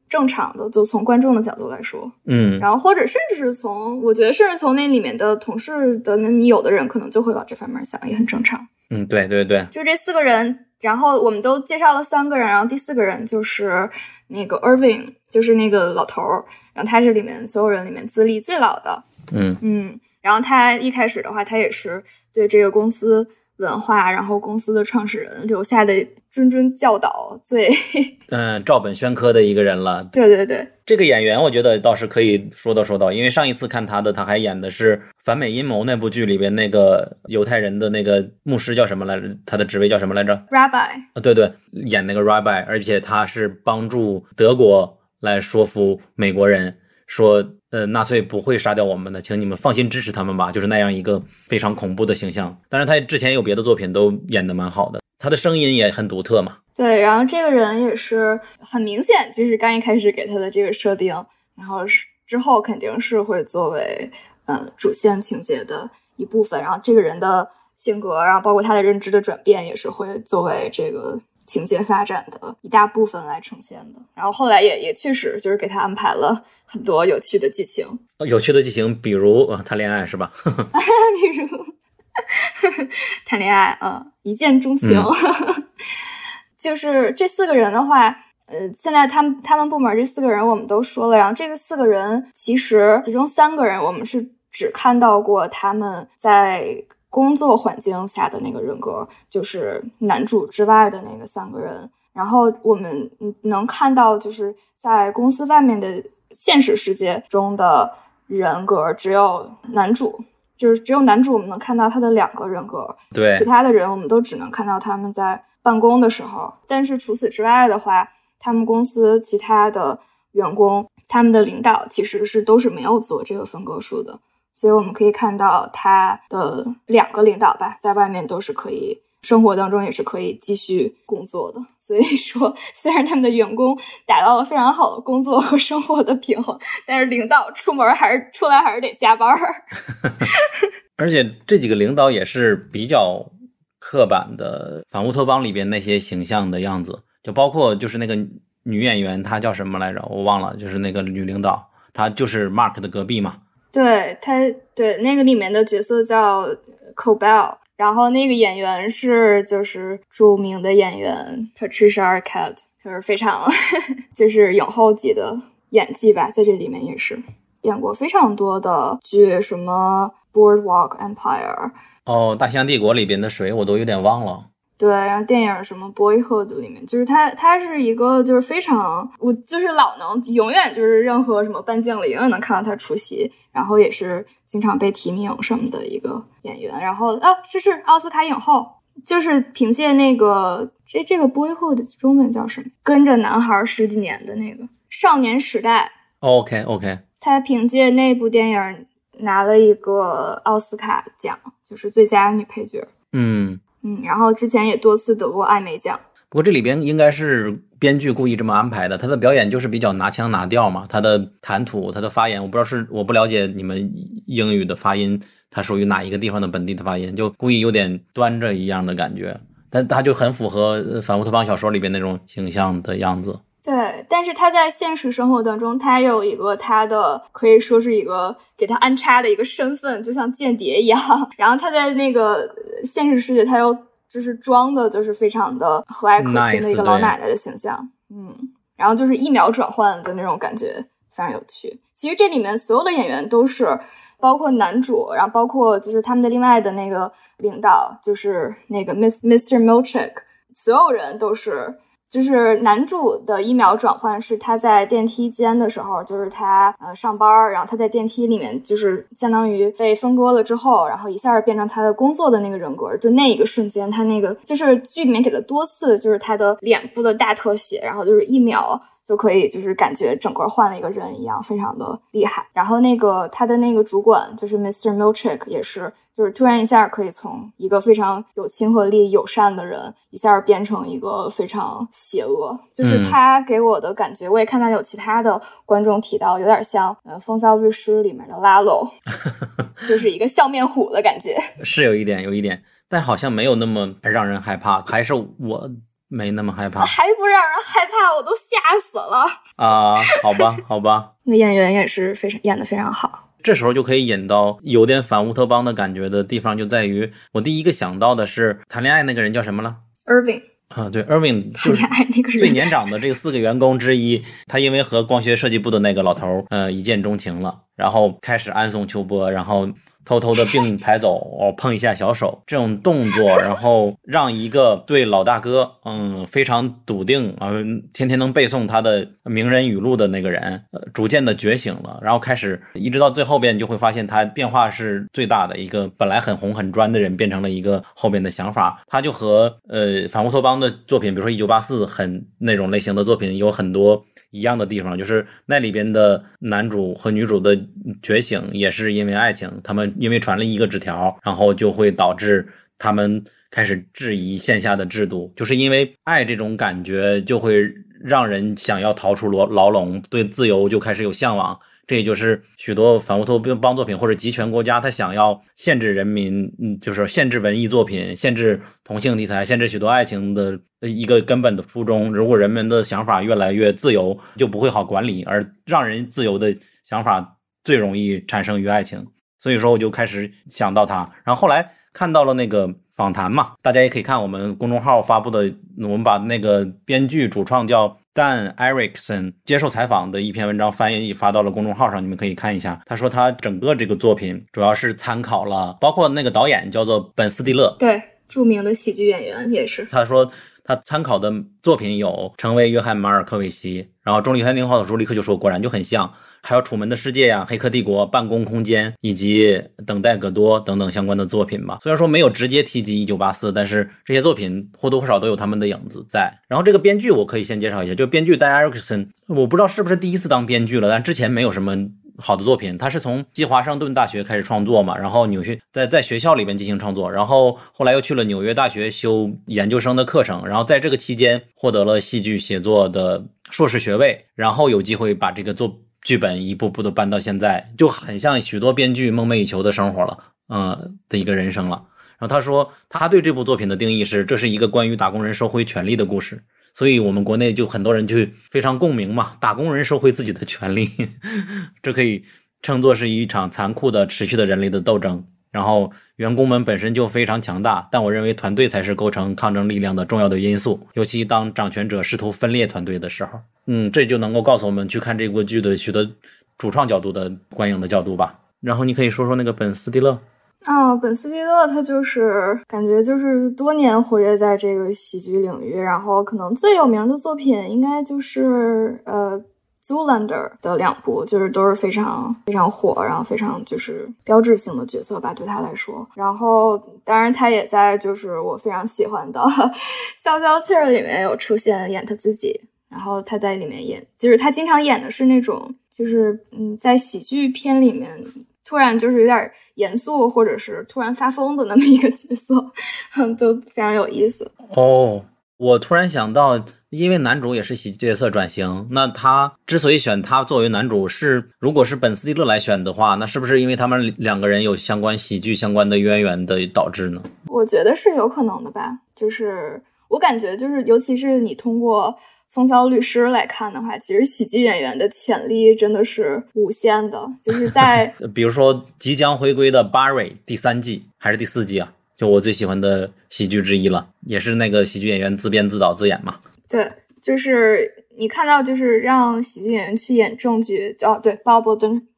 正常的，就从观众的角度来说，嗯，然后或者甚至是从，我觉得甚至从那里面的同事的，那你有的人可能就会往这方面想，也很正常。嗯，对对对，就这四个人，然后我们都介绍了三个人，然后第四个人就是那个 Irving，就是那个老头儿，然后他是里面所有人里面资历最老的，嗯。嗯，然后他一开始的话，他也是对这个公司文化，然后公司的创始人留下的谆谆教导最，嗯，照本宣科的一个人了。对对对，这个演员我觉得倒是可以说道说道，因为上一次看他的，他还演的是《反美阴谋》那部剧里边那个犹太人的那个牧师叫什么来着？他的职位叫什么来着 Rabbi，啊，对对，演那个 Rabbi，而且他是帮助德国来说服美国人说。呃，纳粹不会杀掉我们的，请你们放心支持他们吧。就是那样一个非常恐怖的形象。当然，他之前有别的作品都演的蛮好的，他的声音也很独特嘛。对，然后这个人也是很明显，就是刚一开始给他的这个设定，然后是之后肯定是会作为嗯主线情节的一部分。然后这个人的性格，然后包括他的认知的转变，也是会作为这个。情节发展的一大部分来呈现的，然后后来也也确实就是给他安排了很多有趣的剧情，有趣的剧情，比如谈恋爱是吧？比如 谈恋爱，嗯，一见钟情，就是这四个人的话，呃，现在他们他们部门这四个人我们都说了，然后这个四个人其实其中三个人我们是只看到过他们在。工作环境下的那个人格，就是男主之外的那个三个人。然后我们能看到，就是在公司外面的现实世界中的人格，只有男主，就是只有男主，我们能看到他的两个人格。对，其他的人我们都只能看到他们在办公的时候。但是除此之外的话，他们公司其他的员工，他们的领导其实是都是没有做这个分割术的。所以我们可以看到他的两个领导吧，在外面都是可以，生活当中也是可以继续工作的。所以说，虽然他们的员工达到了非常好的工作和生活的平衡，但是领导出门还是出来还是得 加班儿。而且这几个领导也是比较刻板的反乌托邦里边那些形象的样子，就包括就是那个女演员，她叫什么来着？我忘了，就是那个女领导，她就是 Mark 的隔壁嘛。对他，对那个里面的角色叫 Cobell，然后那个演员是就是著名的演员 Patricia Cat，就是非常 就是影后级的演技吧，在这里面也是演过非常多的剧，什么 Boardwalk Empire，哦，大西洋帝国里边的谁我都有点忘了。对，然后电影什么《Boyhood》里面，就是他，他是一个就是非常，我就是老能永远就是任何什么颁奖礼永远能看到他出席，然后也是经常被提名什么的一个演员。然后啊，这是奥斯卡影后，就是凭借那个这这个《Boyhood》中文叫什么？跟着男孩十几年的那个《少年时代》。OK OK，他凭借那部电影拿了一个奥斯卡奖，就是最佳女配角。嗯。嗯，然后之前也多次得过艾美奖。不过这里边应该是编剧故意这么安排的，他的表演就是比较拿腔拿调嘛，他的谈吐、他的发言，我不知道是我不了解你们英语的发音，他属于哪一个地方的本地的发音，就故意有点端着一样的感觉，但他就很符合反乌托邦小说里边那种形象的样子。对，但是他在现实生活当中，他有一个他的可以说是一个给他安插的一个身份，就像间谍一样。然后他在那个现实世界，他又就是装的，就是非常的和蔼可亲的一个老奶奶的形象。嗯，然后就是一秒转换的那种感觉，非常有趣。其实这里面所有的演员都是，包括男主，然后包括就是他们的另外的那个领导，就是那个 Miss Mr. Milchick，所有人都是。就是男主的一秒转换是他在电梯间的时候，就是他呃上班，然后他在电梯里面就是相当于被分割了之后，然后一下变成他的工作的那个人格，就那一个瞬间，他那个就是剧里面给了多次，就是他的脸部的大特写，然后就是一秒。就可以，就是感觉整个换了一个人一样，非常的厉害。然后那个他的那个主管就是 Mr. Milchick，也是，就是突然一下可以从一个非常有亲和力、友善的人，一下变成一个非常邪恶。就是他给我的感觉，我也看到有其他的观众提到，有点像呃《风骚律师》里面的拉拢，就是一个笑面虎的感觉。是有一点，有一点，但好像没有那么让人害怕，还是我。没那么害怕，还不让人害怕，我都吓死了啊！好吧，好吧，那演员也是非常演的非常好。这时候就可以引到有点反乌托邦的感觉的地方，就在于我第一个想到的是谈恋爱那个人叫什么了？Irving 啊，对，Irving 谈恋爱那个人最年长的这四个员工之一，他因为和光学设计部的那个老头呃一见钟情了，然后开始暗送秋波，然后。偷偷的并排走，哦，碰一下小手这种动作，然后让一个对老大哥，嗯，非常笃定啊，天天能背诵他的名人语录的那个人，呃，逐渐的觉醒了，然后开始一直到最后边，你就会发现他变化是最大的一个，本来很红很专的人，变成了一个后边的想法，他就和呃反乌托邦的作品，比如说一九八四，很那种类型的作品有很多。一样的地方就是那里边的男主和女主的觉醒也是因为爱情，他们因为传了一个纸条，然后就会导致他们开始质疑线下的制度，就是因为爱这种感觉就会让人想要逃出牢牢笼，对自由就开始有向往。这也就是许多反乌托邦作品或者集权国家，他想要限制人民，嗯，就是限制文艺作品，限制同性题材，限制许多爱情的一个根本的初衷。如果人们的想法越来越自由，就不会好管理，而让人自由的想法最容易产生于爱情。所以说，我就开始想到他，然后后来看到了那个访谈嘛，大家也可以看我们公众号发布的，我们把那个编剧主创叫。但 Erickson 接受采访的一篇文章翻译发到了公众号上，你们可以看一下。他说他整个这个作品主要是参考了，包括那个导演叫做本斯蒂勒，对，著名的喜剧演员也是。他说他参考的作品有《成为约翰马尔科维奇》，然后《重力森林》号的时候立刻就说，果然就很像。还有《楚门的世界》呀，《黑客帝国》、《办公空间》以及《等待戈多》等等相关的作品吧。虽然说没有直接提及《一九八四》，但是这些作品或多或少都有他们的影子在。然后这个编剧我可以先介绍一下，就编剧丹·艾克森，我不知道是不是第一次当编剧了，但之前没有什么好的作品。他是从基华盛顿大学开始创作嘛，然后纽约在在学校里面进行创作，然后后来又去了纽约大学修研究生的课程，然后在这个期间获得了戏剧写作的硕士学位，然后有机会把这个作。剧本一步步的搬到现在，就很像许多编剧梦寐以求的生活了，嗯，的一个人生了。然后他说，他对这部作品的定义是，这是一个关于打工人收回权利的故事。所以，我们国内就很多人就非常共鸣嘛，打工人收回自己的权利，这可以称作是一场残酷的、持续的人类的斗争。然后，员工们本身就非常强大，但我认为团队才是构成抗争力量的重要的因素，尤其当掌权者试图分裂团队的时候。嗯，这就能够告诉我们去看这部剧的许多主创角度的观影的角度吧。然后你可以说说那个本斯蒂勒啊，本斯蒂勒他就是感觉就是多年活跃在这个喜剧领域，然后可能最有名的作品应该就是呃。Zoolander 的两部就是都是非常非常火，然后非常就是标志性的角色吧，对他来说。然后当然他也在就是我非常喜欢的《消消气儿》里面有出现演他自己，然后他在里面演，就是他经常演的是那种就是嗯，在喜剧片里面突然就是有点严肃或者是突然发疯的那么一个角色，都非常有意思哦。我突然想到，因为男主也是喜剧角色转型，那他之所以选他作为男主，是如果是本斯蒂勒来选的话，那是不是因为他们两个人有相关喜剧相关的渊源的导致呢？我觉得是有可能的吧。就是我感觉，就是尤其是你通过《风骚律师》来看的话，其实喜剧演员的潜力真的是无限的。就是在 比如说即将回归的《Barry》第三季还是第四季啊？就我最喜欢的喜剧之一了，也是那个喜剧演员自编自导自演嘛。对，就是你看到，就是让喜剧演员去演正剧，哦，对，Bob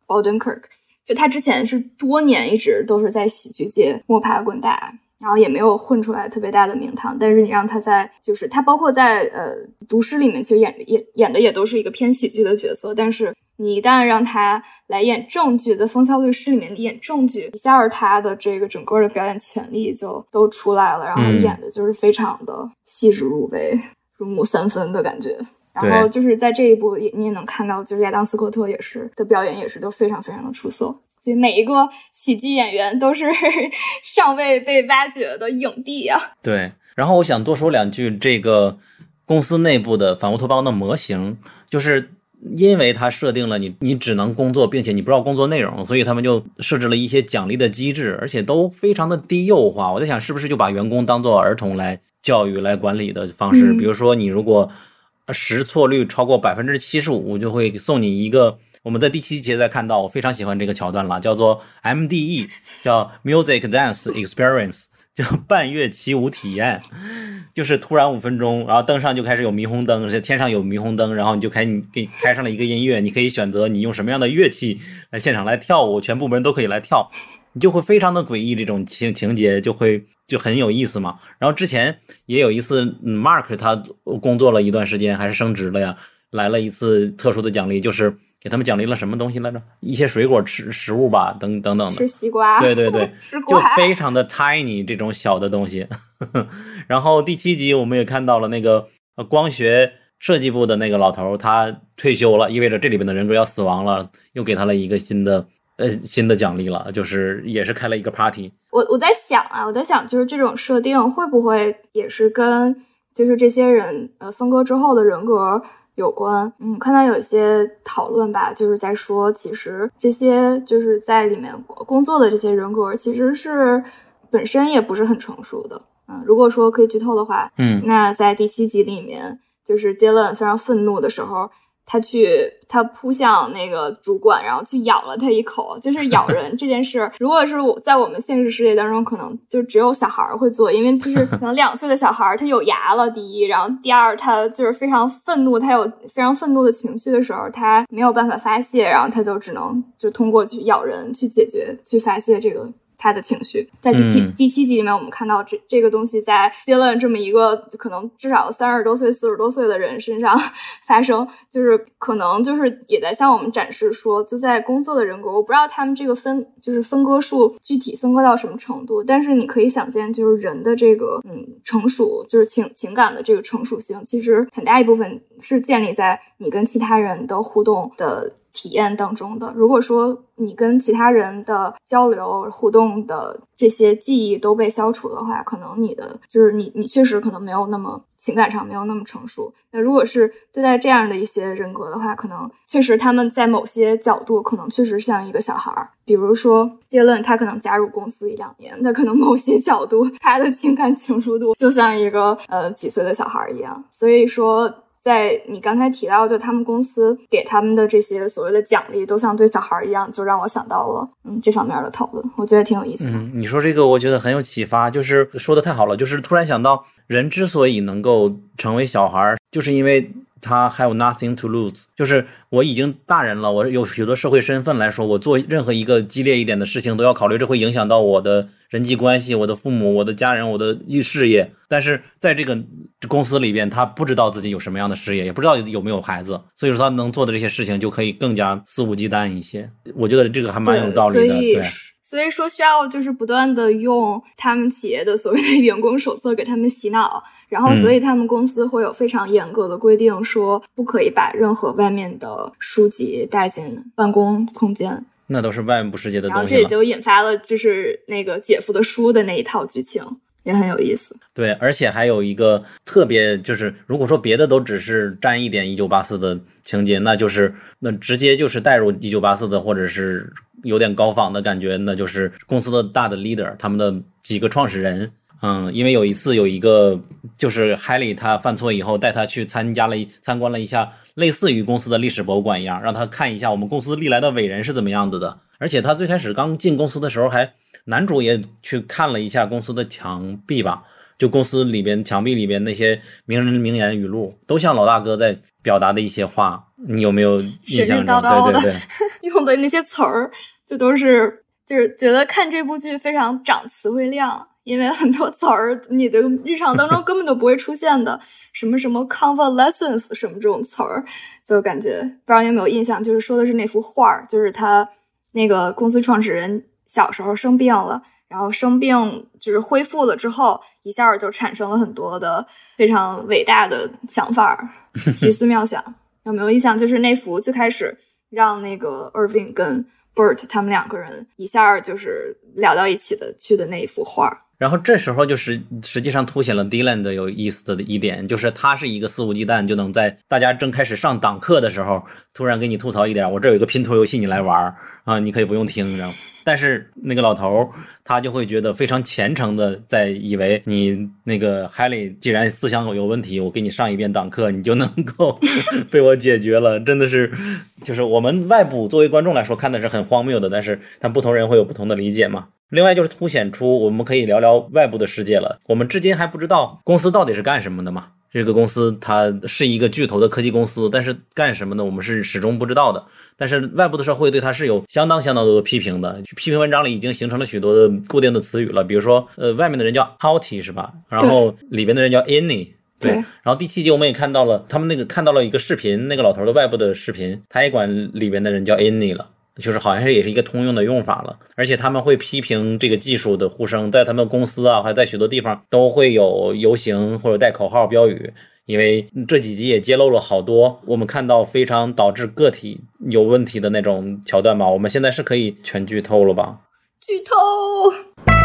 Odenkirk，就他之前是多年一直都是在喜剧界摸爬滚打。然后也没有混出来特别大的名堂，但是你让他在，就是他包括在呃读诗里面，其实演演演的也都是一个偏喜剧的角色，但是你一旦让他来演正剧，在《风骚律师》里面演正剧，一下他的这个整个的表演潜力就都出来了，然后演的就是非常的细致入微，入木三分的感觉。然后就是在这一部也你也能看到，就是亚当斯科特也是的表演也是都非常非常的出色。所以每一个喜剧演员都是 尚未被挖掘的影帝啊！对，然后我想多说两句，这个公司内部的反乌托邦的模型，就是因为它设定了你你只能工作，并且你不知道工作内容，所以他们就设置了一些奖励的机制，而且都非常的低幼化。我在想，是不是就把员工当做儿童来教育、来管理的方式？比如说，你如果识错率超过百分之七十五，就会送你一个。我们在第七节再看到，我非常喜欢这个桥段了，叫做 MDE，叫 Music Dance Experience，叫半月起舞体验，就是突然五分钟，然后灯上就开始有霓虹灯，这天上有霓虹灯，然后你就开你给开上了一个音乐，你可以选择你用什么样的乐器来现场来跳舞，全部门都可以来跳。你就会非常的诡异，这种情情节就会就很有意思嘛。然后之前也有一次，Mark 他工作了一段时间，还是升职了呀，来了一次特殊的奖励，就是给他们奖励了什么东西来着？一些水果吃食物吧，等等等的。吃西瓜。对对对，就非常的 tiny 这种小的东西。然后第七集我们也看到了那个光学设计部的那个老头，他退休了，意味着这里边的人格要死亡了，又给他了一个新的呃新的奖励了，就是也是开了一个 party。我我在想啊，我在想，就是这种设定会不会也是跟就是这些人呃分割之后的人格有关？嗯，看到有一些讨论吧，就是在说，其实这些就是在里面工作的这些人格，其实是本身也不是很成熟的。嗯，如果说可以剧透的话，嗯，那在第七集里面，就是 Dylan 非常愤怒的时候，他去他扑向那个主管，然后去咬了他一口，就是咬人 这件事。如果是我在我们现实世界当中，可能就只有小孩会做，因为就是 可能两岁的小孩他有牙了，第一，然后第二，他就是非常愤怒，他有非常愤怒的情绪的时候，他没有办法发泄，然后他就只能就通过去咬人去解决，去发泄这个。他的情绪，在第第第七集里面，我们看到这这个东西在杰伦这么一个可能至少三十多岁、四十多岁的人身上 发生，就是可能就是也在向我们展示说，就在工作的人格，我不知道他们这个分就是分割数具体分割到什么程度，但是你可以想见，就是人的这个嗯成熟，就是情情感的这个成熟性，其实很大一部分是建立在你跟其他人的互动的。体验当中的，如果说你跟其他人的交流互动的这些记忆都被消除的话，可能你的就是你你确实可能没有那么情感上没有那么成熟。那如果是对待这样的一些人格的话，可能确实他们在某些角度可能确实像一个小孩儿。比如说杰伦，他可能加入公司一两年，那可能某些角度他的情感成熟度就像一个呃几岁的小孩儿一样。所以说。在你刚才提到，就他们公司给他们的这些所谓的奖励，都像对小孩一样，就让我想到了嗯这方面的讨论，我觉得挺有意思。嗯，你说这个，我觉得很有启发，就是说的太好了，就是突然想到，人之所以能够成为小孩，就是因为。他 have nothing to lose，就是我已经大人了，我有许多社会身份来说，我做任何一个激烈一点的事情都要考虑，这会影响到我的人际关系、我的父母、我的家人、我的事业。但是在这个公司里边，他不知道自己有什么样的事业，也不知道有没有孩子，所以说他能做的这些事情就可以更加肆无忌惮一些。我觉得这个还蛮有道理的，对。所以说需要就是不断的用他们企业的所谓的员工手册给他们洗脑。然后，所以他们公司会有非常严格的规定，说不可以把任何外面的书籍带进办公空间。那都是外部世界的东西。然后这也就引发了就是那个姐夫的书的那一套剧情，也很有意思。对，而且还有一个特别，就是如果说别的都只是沾一点一九八四的情节，那就是那直接就是带入一九八四的，或者是有点高仿的感觉，那就是公司的大的 leader，他们的几个创始人。嗯，因为有一次有一个就是海里他犯错以后，带他去参加了参观了一下类似于公司的历史博物馆一样，让他看一下我们公司历来的伟人是怎么样子的。而且他最开始刚进公司的时候，还男主也去看了一下公司的墙壁吧，就公司里边墙壁里边那些名人名言语录，都像老大哥在表达的一些话，你有没有印象中？对对对，用的那些词儿，就都是就是觉得看这部剧非常长词汇量。因为很多词儿，你的日常当中根本都不会出现的，什么什么 convalescence 什么这种词儿，就感觉不知道你有没有印象，就是说的是那幅画儿，就是他那个公司创始人小时候生病了，然后生病就是恢复了之后，一下就产生了很多的非常伟大的想法，奇思妙想。有没有印象？就是那幅最开始让那个 Irving 跟 Bert 他们两个人一下就是聊到一起的去的那一幅画。然后这时候就实实际上凸显了 Dylan 的有意思的一点，就是他是一个肆无忌惮，就能在大家正开始上党课的时候，突然给你吐槽一点，我这有一个拼图游戏，你来玩啊，你可以不用听，然后。但是那个老头他就会觉得非常虔诚的在以为你那个海里既然思想有问题，我给你上一遍党课，你就能够被我解决了。真的是，就是我们外部作为观众来说看的是很荒谬的，但是但不同人会有不同的理解嘛。另外就是凸显出我们可以聊聊外部的世界了。我们至今还不知道公司到底是干什么的嘛。这个公司它是一个巨头的科技公司，但是干什么呢？我们是始终不知道的。但是外部的社会对它是有相当相当多的批评的，批评文章里已经形成了许多的固定的词语了。比如说，呃，外面的人叫 outie 是吧？然后里边的人叫 inny。对。然后第七集我们也看到了，他们那个看到了一个视频，那个老头的外部的视频，他也管里边的人叫 any 了。就是好像是也是一个通用的用法了，而且他们会批评这个技术的呼声，在他们公司啊，还在许多地方都会有游行或者带口号标语。因为这几集也揭露了好多我们看到非常导致个体有问题的那种桥段吧。我们现在是可以全剧透了吧？剧透。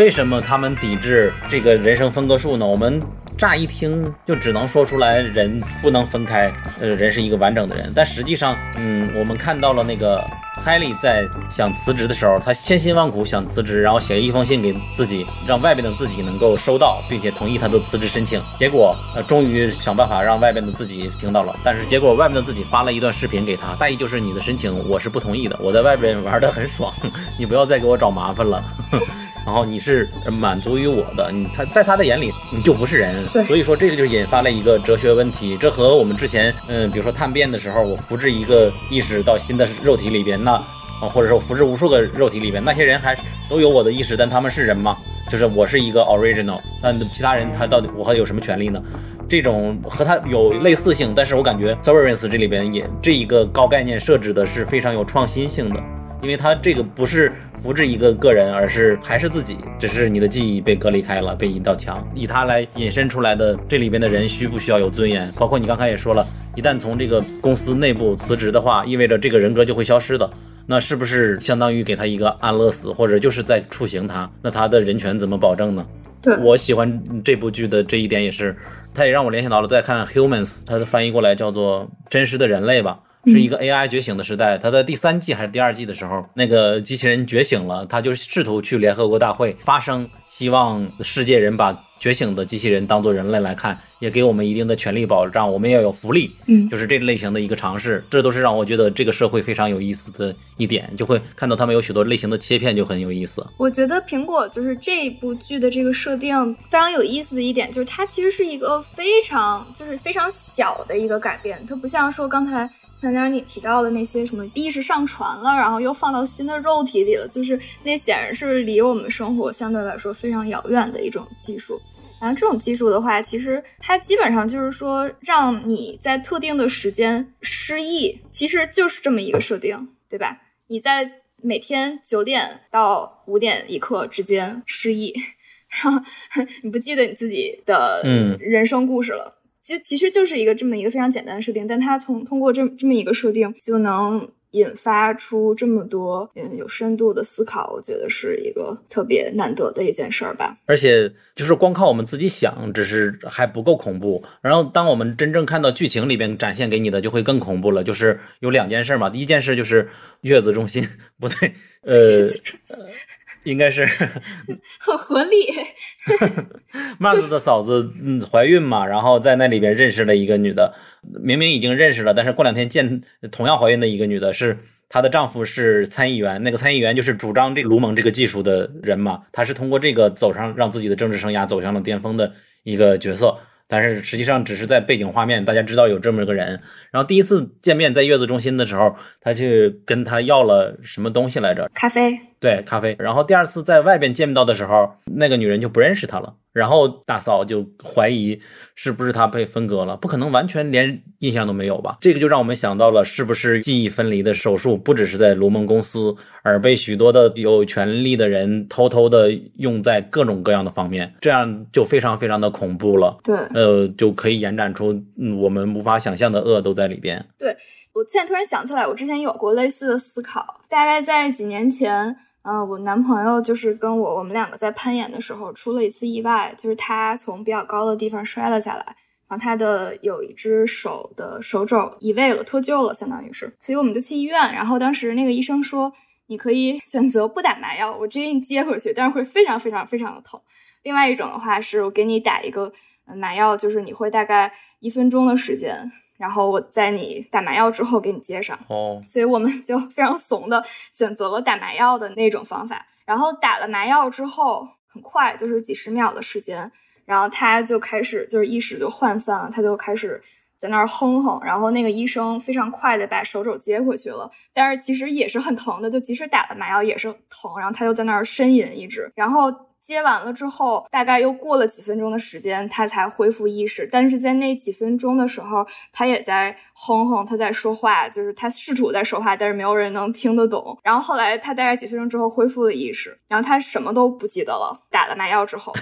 为什么他们抵制这个人生分割术呢？我们乍一听就只能说出来，人不能分开，呃，人是一个完整的人。但实际上，嗯，我们看到了那个海莉在想辞职的时候，他千辛万苦想辞职，然后写了一封信给自己，让外边的自己能够收到，并且同意他的辞职申请。结果，呃，终于想办法让外边的自己听到了。但是结果，外面的自己发了一段视频给他，大意就是你的申请我是不同意的，我在外边玩的很爽，你不要再给我找麻烦了。然后你是满足于我的，你他在他的眼里你就不是人，所以说这个就引发了一个哲学问题。这和我们之前嗯，比如说探变的时候，我复制一个意识到新的肉体里边，那啊，或者说复制无数个肉体里边，那些人还都有我的意识，但他们是人吗？就是我是一个 original，那其他人他到底我还有什么权利呢？这种和他有类似性，但是我感觉 sovereigns 这里边也这一个高概念设置的是非常有创新性的，因为他这个不是。不是一个个人，而是还是自己，只是你的记忆被隔离开了，被一道墙，以他来引申出来的这里边的人需不需要有尊严？包括你刚才也说了，一旦从这个公司内部辞职的话，意味着这个人格就会消失的，那是不是相当于给他一个安乐死，或者就是在处刑他？那他的人权怎么保证呢？对我喜欢这部剧的这一点也是，他也让我联想到了再看 Humans，它的翻译过来叫做真实的人类吧。是一个 AI 觉醒的时代，它在第三季还是第二季的时候，那个机器人觉醒了，他就试图去联合国大会发声，希望世界人把觉醒的机器人当做人类来看，也给我们一定的权利保障，我们要有福利。嗯，就是这类型的一个尝试，这都是让我觉得这个社会非常有意思的一点，就会看到他们有许多类型的切片，就很有意思。我觉得苹果就是这部剧的这个设定非常有意思的一点，就是它其实是一个非常就是非常小的一个改变，它不像说刚才。刚才你提到的那些什么意识上传了，然后又放到新的肉体里了，就是那显然是离我们生活相对来说非常遥远的一种技术。然后这种技术的话，其实它基本上就是说让你在特定的时间失忆，其实就是这么一个设定，对吧？你在每天九点到五点一刻之间失忆，然后你不记得你自己的人生故事了。其实其实就是一个这么一个非常简单的设定，但它从通过这这么一个设定就能引发出这么多嗯有深度的思考，我觉得是一个特别难得的一件事儿吧。而且就是光靠我们自己想，只是还不够恐怖。然后当我们真正看到剧情里边展现给你的，就会更恐怖了。就是有两件事嘛，第一件事就是月子中心，不对，呃。应该是 很合理。曼子的嫂子嗯怀孕嘛，然后在那里边认识了一个女的，明明已经认识了，但是过两天见同样怀孕的一个女的，是她的丈夫是参议员，那个参议员就是主张这个卢蒙这个技术的人嘛，他是通过这个走上让自己的政治生涯走向了巅峰的一个角色。但是实际上只是在背景画面，大家知道有这么个人。然后第一次见面在月子中心的时候，他去跟他要了什么东西来着？咖啡。对，咖啡。然后第二次在外边见到的时候，那个女人就不认识他了。然后大嫂就怀疑是不是他被分割了？不可能完全连印象都没有吧？这个就让我们想到了，是不是记忆分离的手术不只是在卢蒙公司，而被许多的有权利的人偷偷的用在各种各样的方面？这样就非常非常的恐怖了。对，呃，就可以延展出嗯我们无法想象的恶都在里边。对我现在突然想起来，我之前有过类似的思考，大概在几年前。嗯，我男朋友就是跟我，我们两个在攀岩的时候出了一次意外，就是他从比较高的地方摔了下来，然后他的有一只手的手肘移位了，脱臼了，相当于是，所以我们就去医院，然后当时那个医生说，你可以选择不打麻药，我直接给你接回去，但是会非常非常非常的疼。另外一种的话是我给你打一个麻药，就是你会大概一分钟的时间，然后我在你打麻药之后给你接上。哦，所以我们就非常怂的选择了打麻药的那种方法。然后打了麻药之后，很快就是几十秒的时间，然后他就开始就是意识就涣散了，他就开始。在那儿哼哼，然后那个医生非常快的把手肘接回去了，但是其实也是很疼的，就即使打了麻药也是疼。然后他就在那儿呻吟一直，然后接完了之后，大概又过了几分钟的时间，他才恢复意识。但是在那几分钟的时候，他也在哼哼，他在说话，就是他试图在说话，但是没有人能听得懂。然后后来他大概几分钟之后恢复了意识，然后他什么都不记得了，打了麻药之后。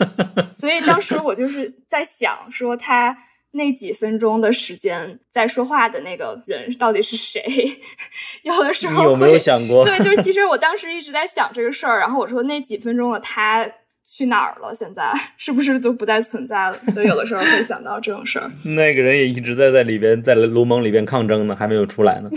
所以当时我就是在想说他。那几分钟的时间在说话的那个人到底是谁？有的时候你有没有想过？对，就是其实我当时一直在想这个事儿，然后我说那几分钟的他去哪儿了？现在 是不是就不再存在了？就有的时候会想到这种事儿。那个人也一直在在里边，在卢蒙里边抗争呢，还没有出来呢。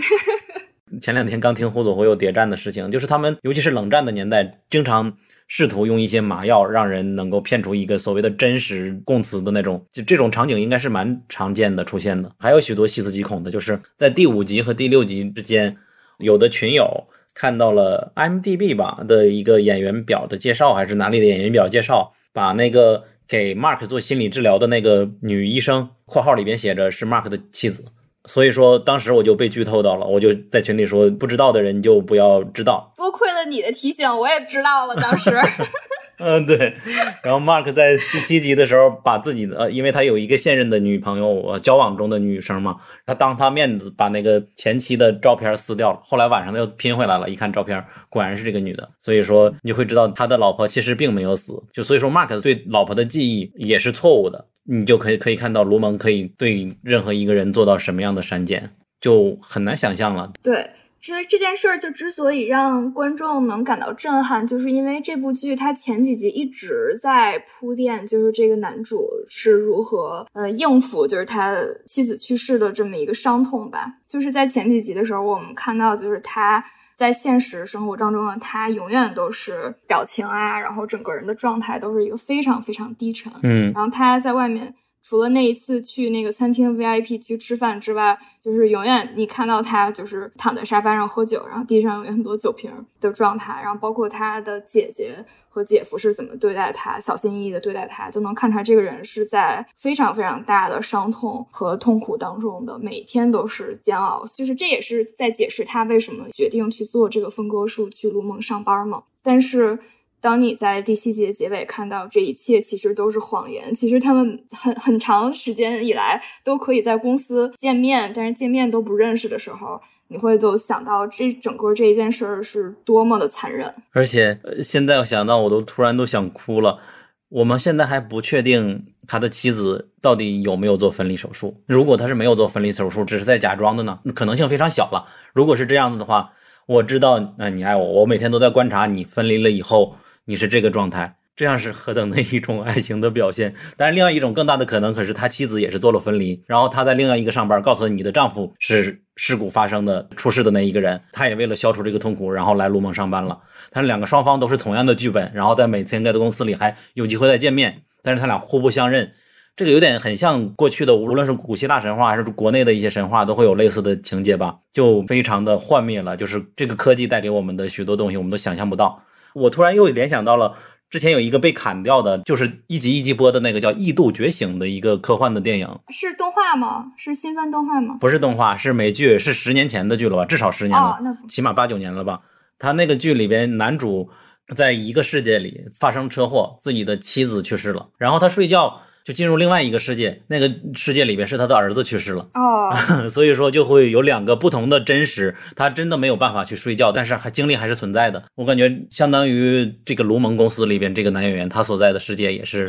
前两天刚听胡佐会有谍战的事情，就是他们尤其是冷战的年代，经常。试图用一些麻药让人能够骗出一个所谓的真实供词的那种，就这种场景应该是蛮常见的出现的。还有许多细思极恐的，就是在第五集和第六集之间，有的群友看到了 M D B 吧的一个演员表的介绍，还是哪里的演员表介绍，把那个给 Mark 做心理治疗的那个女医生（括号里边写着是 Mark 的妻子）。所以说，当时我就被剧透到了，我就在群里说，不知道的人就不要知道。多亏了你的提醒，我也知道了。当时，嗯，对。然后 Mark 在第七集的时候，把自己的呃，因为他有一个现任的女朋友，呃，交往中的女生嘛，他当他面子把那个前妻的照片撕掉了。后来晚上他又拼回来了，一看照片，果然是这个女的。所以说，你会知道他的老婆其实并没有死。就所以说，Mark 对老婆的记忆也是错误的。你就可以可以看到卢蒙可以对任何一个人做到什么样的删减，就很难想象了。对，其实这件事儿就之所以让观众能感到震撼，就是因为这部剧它前几集一直在铺垫，就是这个男主是如何呃应付就是他妻子去世的这么一个伤痛吧。就是在前几集的时候，我们看到就是他。在现实生活当中呢，他永远都是表情啊，然后整个人的状态都是一个非常非常低沉。嗯，然后他在外面。除了那一次去那个餐厅 VIP 去吃饭之外，就是永远你看到他就是躺在沙发上喝酒，然后地上有很多酒瓶的状态，然后包括他的姐姐和姐夫是怎么对待他，小心翼翼的对待他，就能看出来这个人是在非常非常大的伤痛和痛苦当中的，每天都是煎熬。就是这也是在解释他为什么决定去做这个分割术去卢蒙上班嘛。但是。当你在第七集的结尾看到这一切其实都是谎言，其实他们很很长时间以来都可以在公司见面，但是见面都不认识的时候，你会就想到这整个这一件事儿是多么的残忍。而且现在我想到，我都突然都想哭了。我们现在还不确定他的妻子到底有没有做分离手术。如果他是没有做分离手术，只是在假装的呢？可能性非常小了。如果是这样子的话，我知道，那你爱我，我每天都在观察你分离了以后。你是这个状态，这样是何等的一种爱情的表现？但是另外一种更大的可能，可是他妻子也是做了分离，然后他在另外一个上班，告诉你的丈夫是事故发生的出事的那一个人，他也为了消除这个痛苦，然后来卢蒙上班了。他两个双方都是同样的剧本，然后在每次应该的公司里还有机会再见面，但是他俩互不相认，这个有点很像过去的，无论是古希腊神话还是国内的一些神话，都会有类似的情节吧？就非常的幻灭了，就是这个科技带给我们的许多东西，我们都想象不到。我突然又联想到了之前有一个被砍掉的，就是一集一集播的那个叫《异度觉醒》的一个科幻的电影，是动画吗？是新番动画吗？不是动画，是美剧，是十年前的剧了吧？至少十年了，起码八九年了吧？他那个剧里边，男主在一个世界里发生车祸，自己的妻子去世了，然后他睡觉。就进入另外一个世界，那个世界里边是他的儿子去世了哦，所以说就会有两个不同的真实，他真的没有办法去睡觉，但是还精力还是存在的。我感觉相当于这个卢蒙公司里边这个男演员他所在的世界也是，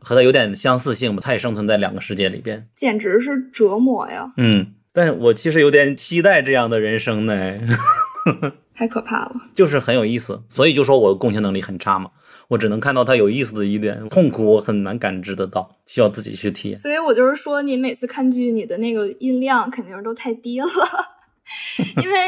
和他有点相似性吧，他也生存在两个世界里边，简直是折磨呀。嗯，但我其实有点期待这样的人生呢，太可怕了，就是很有意思，所以就说我共情能力很差嘛。我只能看到他有意思的一点，痛苦我很难感知得到，需要自己去体验。所以我就是说，你每次看剧，你的那个音量肯定都太低了，因为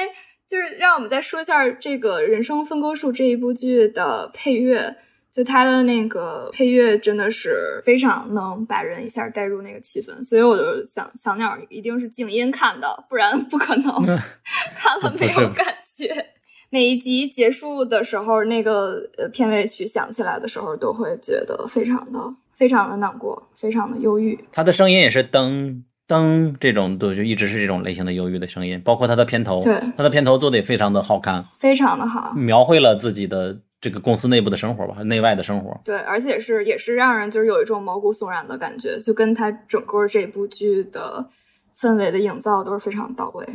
就是让我们再说一下这个《人生分割术》这一部剧的配乐。就它的那个配乐真的是非常能把人一下带入那个气氛，所以我就想小鸟一定是静音看的，不然不可能 看了没有感觉。每一集结束的时候，那个呃片尾曲响起来的时候，都会觉得非常的非常的难过，非常的忧郁。他的声音也是噔噔这种，都就一直是这种类型的忧郁的声音，包括他的片头，对他的片头做的也非常的好看，非常的好，描绘了自己的。这个公司内部的生活吧，内外的生活，对，而且是也是让人就是有一种毛骨悚然的感觉，就跟他整个这部剧的氛围的营造都是非常到位。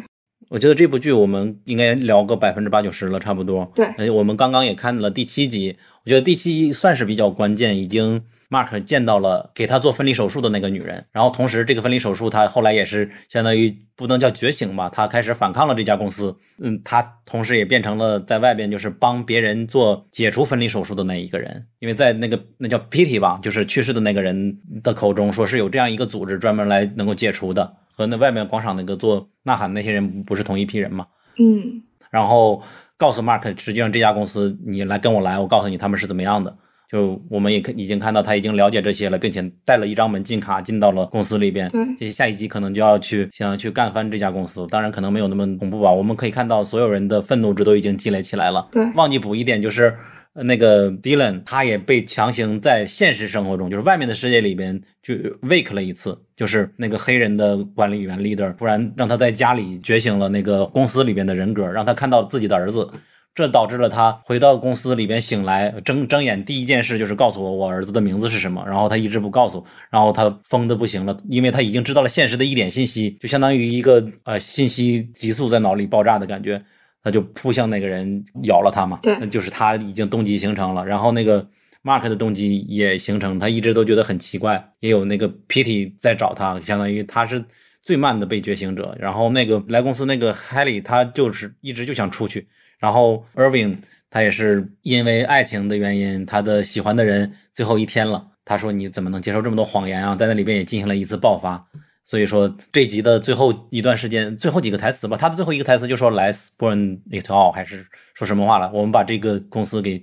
我觉得这部剧我们应该聊个百分之八九十了，差不多。对，我们刚刚也看了第七集，我觉得第七集算是比较关键，已经。Mark 见到了给他做分离手术的那个女人，然后同时这个分离手术他后来也是相当于不能叫觉醒吧，他开始反抗了这家公司。嗯，他同时也变成了在外边就是帮别人做解除分离手术的那一个人，因为在那个那叫 Pity 吧，就是去世的那个人的口中说是有这样一个组织专门来能够解除的，和那外面广场那个做呐喊那些人不是同一批人吗？嗯，然后告诉 Mark，实际上这家公司你来跟我来，我告诉你他们是怎么样的。就我们也看已经看到他已经了解这些了，并且带了一张门禁卡进到了公司里边。对，这下一集可能就要去想要去干翻这家公司，当然可能没有那么恐怖吧。我们可以看到所有人的愤怒值都已经积累起来了。对，忘记补一点就是，那个 Dylan 他也被强行在现实生活中，就是外面的世界里边就 wake 了一次，就是那个黑人的管理员 leader 突然让他在家里觉醒了那个公司里边的人格，让他看到自己的儿子。这导致了他回到公司里边醒来，睁睁眼第一件事就是告诉我我儿子的名字是什么。然后他一直不告诉，然后他疯的不行了，因为他已经知道了现实的一点信息，就相当于一个呃信息急速在脑里爆炸的感觉，他就扑向那个人咬了他嘛。对，那就是他已经动机形成了，然后那个 Mark 的动机也形成，他一直都觉得很奇怪，也有那个 Pity 在找他，相当于他是最慢的被觉醒者。然后那个来公司那个 Haley 他就是一直就想出去。然后，Irving 他也是因为爱情的原因，他的喜欢的人最后一天了。他说：“你怎么能接受这么多谎言啊？”在那里边也进行了一次爆发。所以说，这集的最后一段时间，最后几个台词吧，他的最后一个台词就说：“Let's burn it all。”还是说什么话了？我们把这个公司给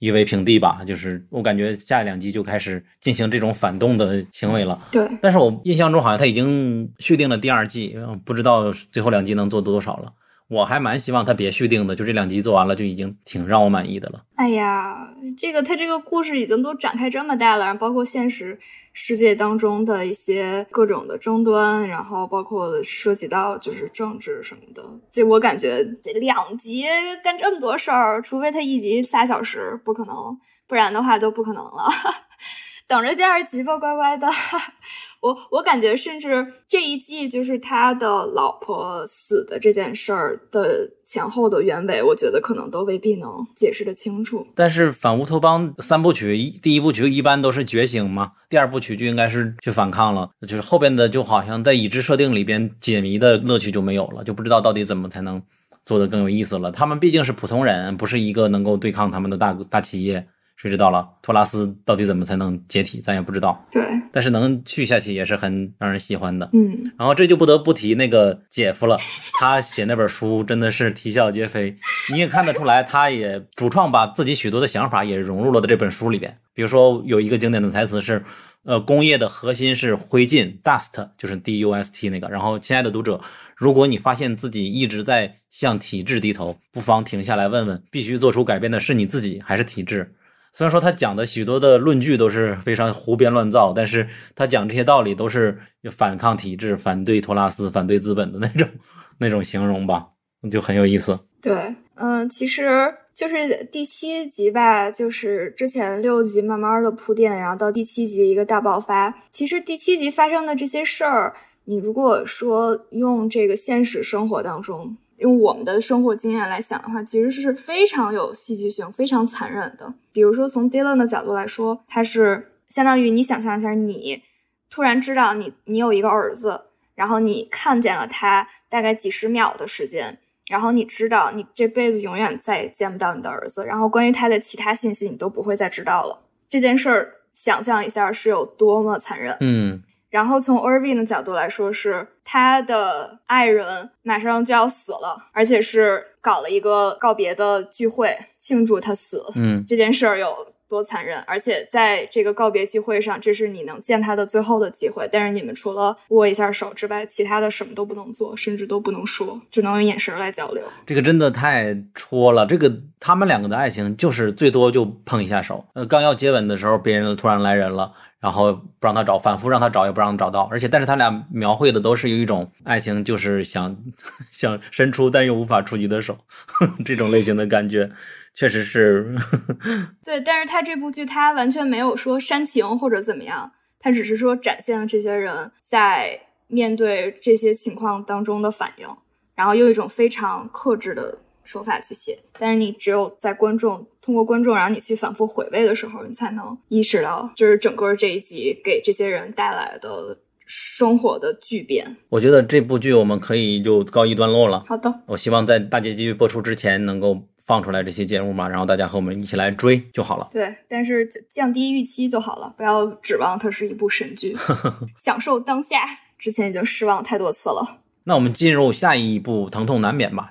夷为平地吧。就是我感觉下两集就开始进行这种反动的行为了。对。但是我印象中好像他已经续订了第二季，不知道最后两集能做多少了。我还蛮希望他别续订的，就这两集做完了就已经挺让我满意的了。哎呀，这个他这个故事已经都展开这么大了，包括现实世界当中的一些各种的争端，然后包括涉及到就是政治什么的，这我感觉这两集干这么多事儿，除非他一集仨小时，不可能，不然的话都不可能了。等着第二集吧，乖乖的。我我感觉，甚至这一季就是他的老婆死的这件事儿的前后的原委，我觉得可能都未必能解释的清楚。但是反乌托邦三部曲，一第一部曲一般都是觉醒嘛，第二部曲就应该是去反抗了，就是后边的就好像在已知设定里边解谜的乐趣就没有了，就不知道到底怎么才能做的更有意思了。他们毕竟是普通人，不是一个能够对抗他们的大大企业。谁知道了？托拉斯到底怎么才能解体？咱也不知道。对，但是能续下去也是很让人喜欢的。嗯，然后这就不得不提那个姐夫了，他写那本书真的是啼笑皆非。你也看得出来，他也主创把自己许多的想法也融入了的这本书里边。比如说有一个经典的台词是：呃，工业的核心是灰烬 （dust），就是 D U S T 那个。然后，亲爱的读者，如果你发现自己一直在向体制低头，不妨停下来问问：必须做出改变的是你自己还是体制？虽然说他讲的许多的论据都是非常胡编乱造，但是他讲这些道理都是反抗体制、反对托拉斯、反对资本的那种 那种形容吧，就很有意思。对，嗯，其实就是第七集吧，就是之前六集慢慢的铺垫，然后到第七集一个大爆发。其实第七集发生的这些事儿，你如果说用这个现实生活当中。用我们的生活经验来想的话，其实是非常有戏剧性、非常残忍的。比如说，从 Dylan 的角度来说，他是相当于你想象一下，你突然知道你你有一个儿子，然后你看见了他大概几十秒的时间，然后你知道你这辈子永远再也见不到你的儿子，然后关于他的其他信息你都不会再知道了。这件事儿，想象一下是有多么残忍。嗯。然后从 Irving 的角度来说，是他的爱人马上就要死了，而且是搞了一个告别的聚会庆祝他死。嗯，这件事儿有多残忍？而且在这个告别聚会上，这是你能见他的最后的机会。但是你们除了握一下手之外，其他的什么都不能做，甚至都不能说，只能用眼神来交流。这个真的太戳了。这个他们两个的爱情就是最多就碰一下手。呃，刚要接吻的时候，别人突然来人了。然后不让他找，反复让他找，也不让他找到。而且，但是他俩描绘的都是有一种爱情，就是想 想伸出但又无法触及的手，这种类型的感觉，确实是。对，但是他这部剧他完全没有说煽情或者怎么样，他只是说展现了这些人在面对这些情况当中的反应，然后用一种非常克制的。手法去写，但是你只有在观众通过观众，然后你去反复回味的时候，你才能意识到，就是整个这一集给这些人带来的生活的巨变。我觉得这部剧我们可以就告一段落了。好的，我希望在大结局播出之前能够放出来这些节目嘛，然后大家和我们一起来追就好了。对，但是降低预期就好了，不要指望它是一部神剧，享受当下。之前已经失望太多次了。那我们进入下一部《疼痛难免》吧。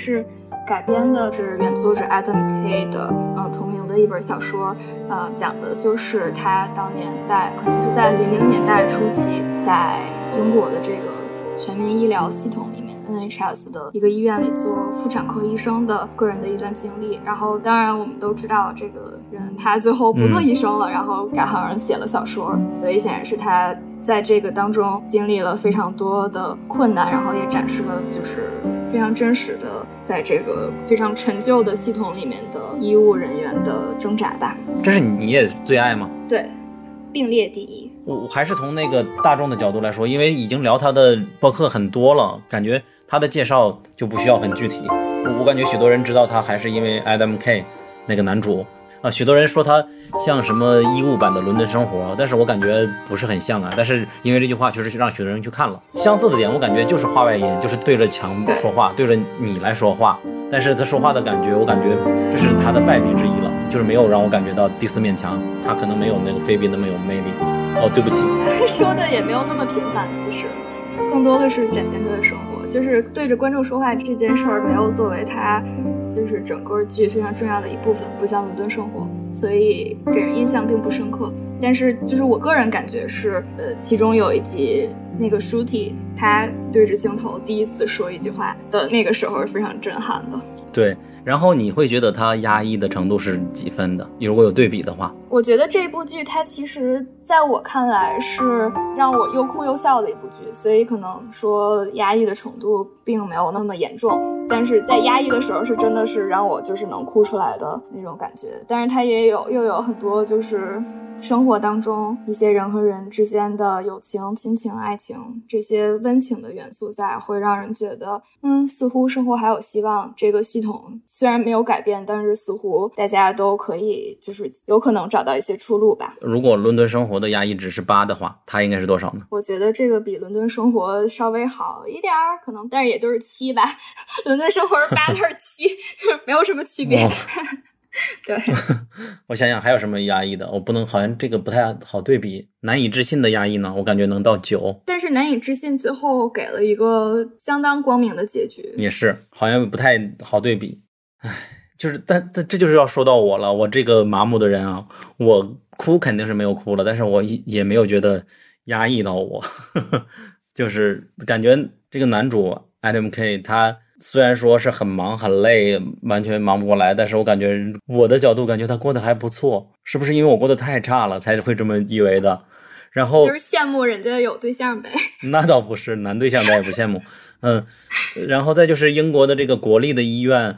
是改编的，是原作者 Adam K 的，嗯，同名的一本小说，呃，讲的就是他当年在，可能是在零零年代初期，在英国的这个全民医疗系统里面 NHS 的一个医院里做妇产科医生的个人的一段经历。然后，当然我们都知道这个人他最后不做医生了，然后改行写了小说，所以显然是他在这个当中经历了非常多的困难，然后也展示了就是。非常真实的，在这个非常陈旧的系统里面的医务人员的挣扎吧。这是你也最爱吗？对，并列第一。我还是从那个大众的角度来说，因为已经聊他的博客很多了，感觉他的介绍就不需要很具体。我感觉许多人知道他还是因为 Adam K 那个男主。啊，许多人说他像什么衣物版的《伦敦生活》，但是我感觉不是很像啊。但是因为这句话确实让许多人去看了。相似的点，我感觉就是话外音，就是对着墙说话，对着你来说话。但是他说话的感觉，我感觉这是他的败笔之一了，就是没有让我感觉到第四面墙，他可能没有那个菲比那么有魅力。哦，对不起，说的也没有那么频繁，其实更多的是展现他的生活。就是对着观众说话这件事儿没有作为他，就是整个剧非常重要的一部分，不像《伦敦生活》，所以给人印象并不深刻。但是就是我个人感觉是，呃，其中有一集那个舒提他对着镜头第一次说一句话的那个时候是非常震撼的。对，然后你会觉得它压抑的程度是几分的？如果有对比的话，我觉得这部剧它其实在我看来是让我又哭又笑的一部剧，所以可能说压抑的程度并没有那么严重，但是在压抑的时候是真的是让我就是能哭出来的那种感觉。但是它也有又有很多就是生活当中一些人和人之间的友情、亲情、爱情这些温情的元素在，会让人觉得，嗯，似乎生活还有希望。这个系统虽然没有改变，但是似乎大家都可以，就是有可能找到一些出路吧。如果伦敦生活的压抑值是八的话，它应该是多少呢？我觉得这个比伦敦生活稍微好一点儿，可能，但是也就是七吧。伦敦生活是八，它是七，就是没有什么区别。对，我想想还有什么压抑的？我不能，好像这个不太好对比。难以置信的压抑呢？我感觉能到九。但是难以置信最后给了一个相当光明的结局。也是，好像不太好对比。唉，就是，但但这就是要说到我了。我这个麻木的人啊，我哭肯定是没有哭了，但是我也没有觉得压抑到我，就是感觉这个男主 Adam K 他。虽然说是很忙很累，完全忙不过来，但是我感觉我的角度感觉他过得还不错，是不是因为我过得太差了才会这么以为的？然后就是羡慕人家有对象呗。那倒不是，男对象咱也不羡慕。嗯，然后再就是英国的这个国立的医院，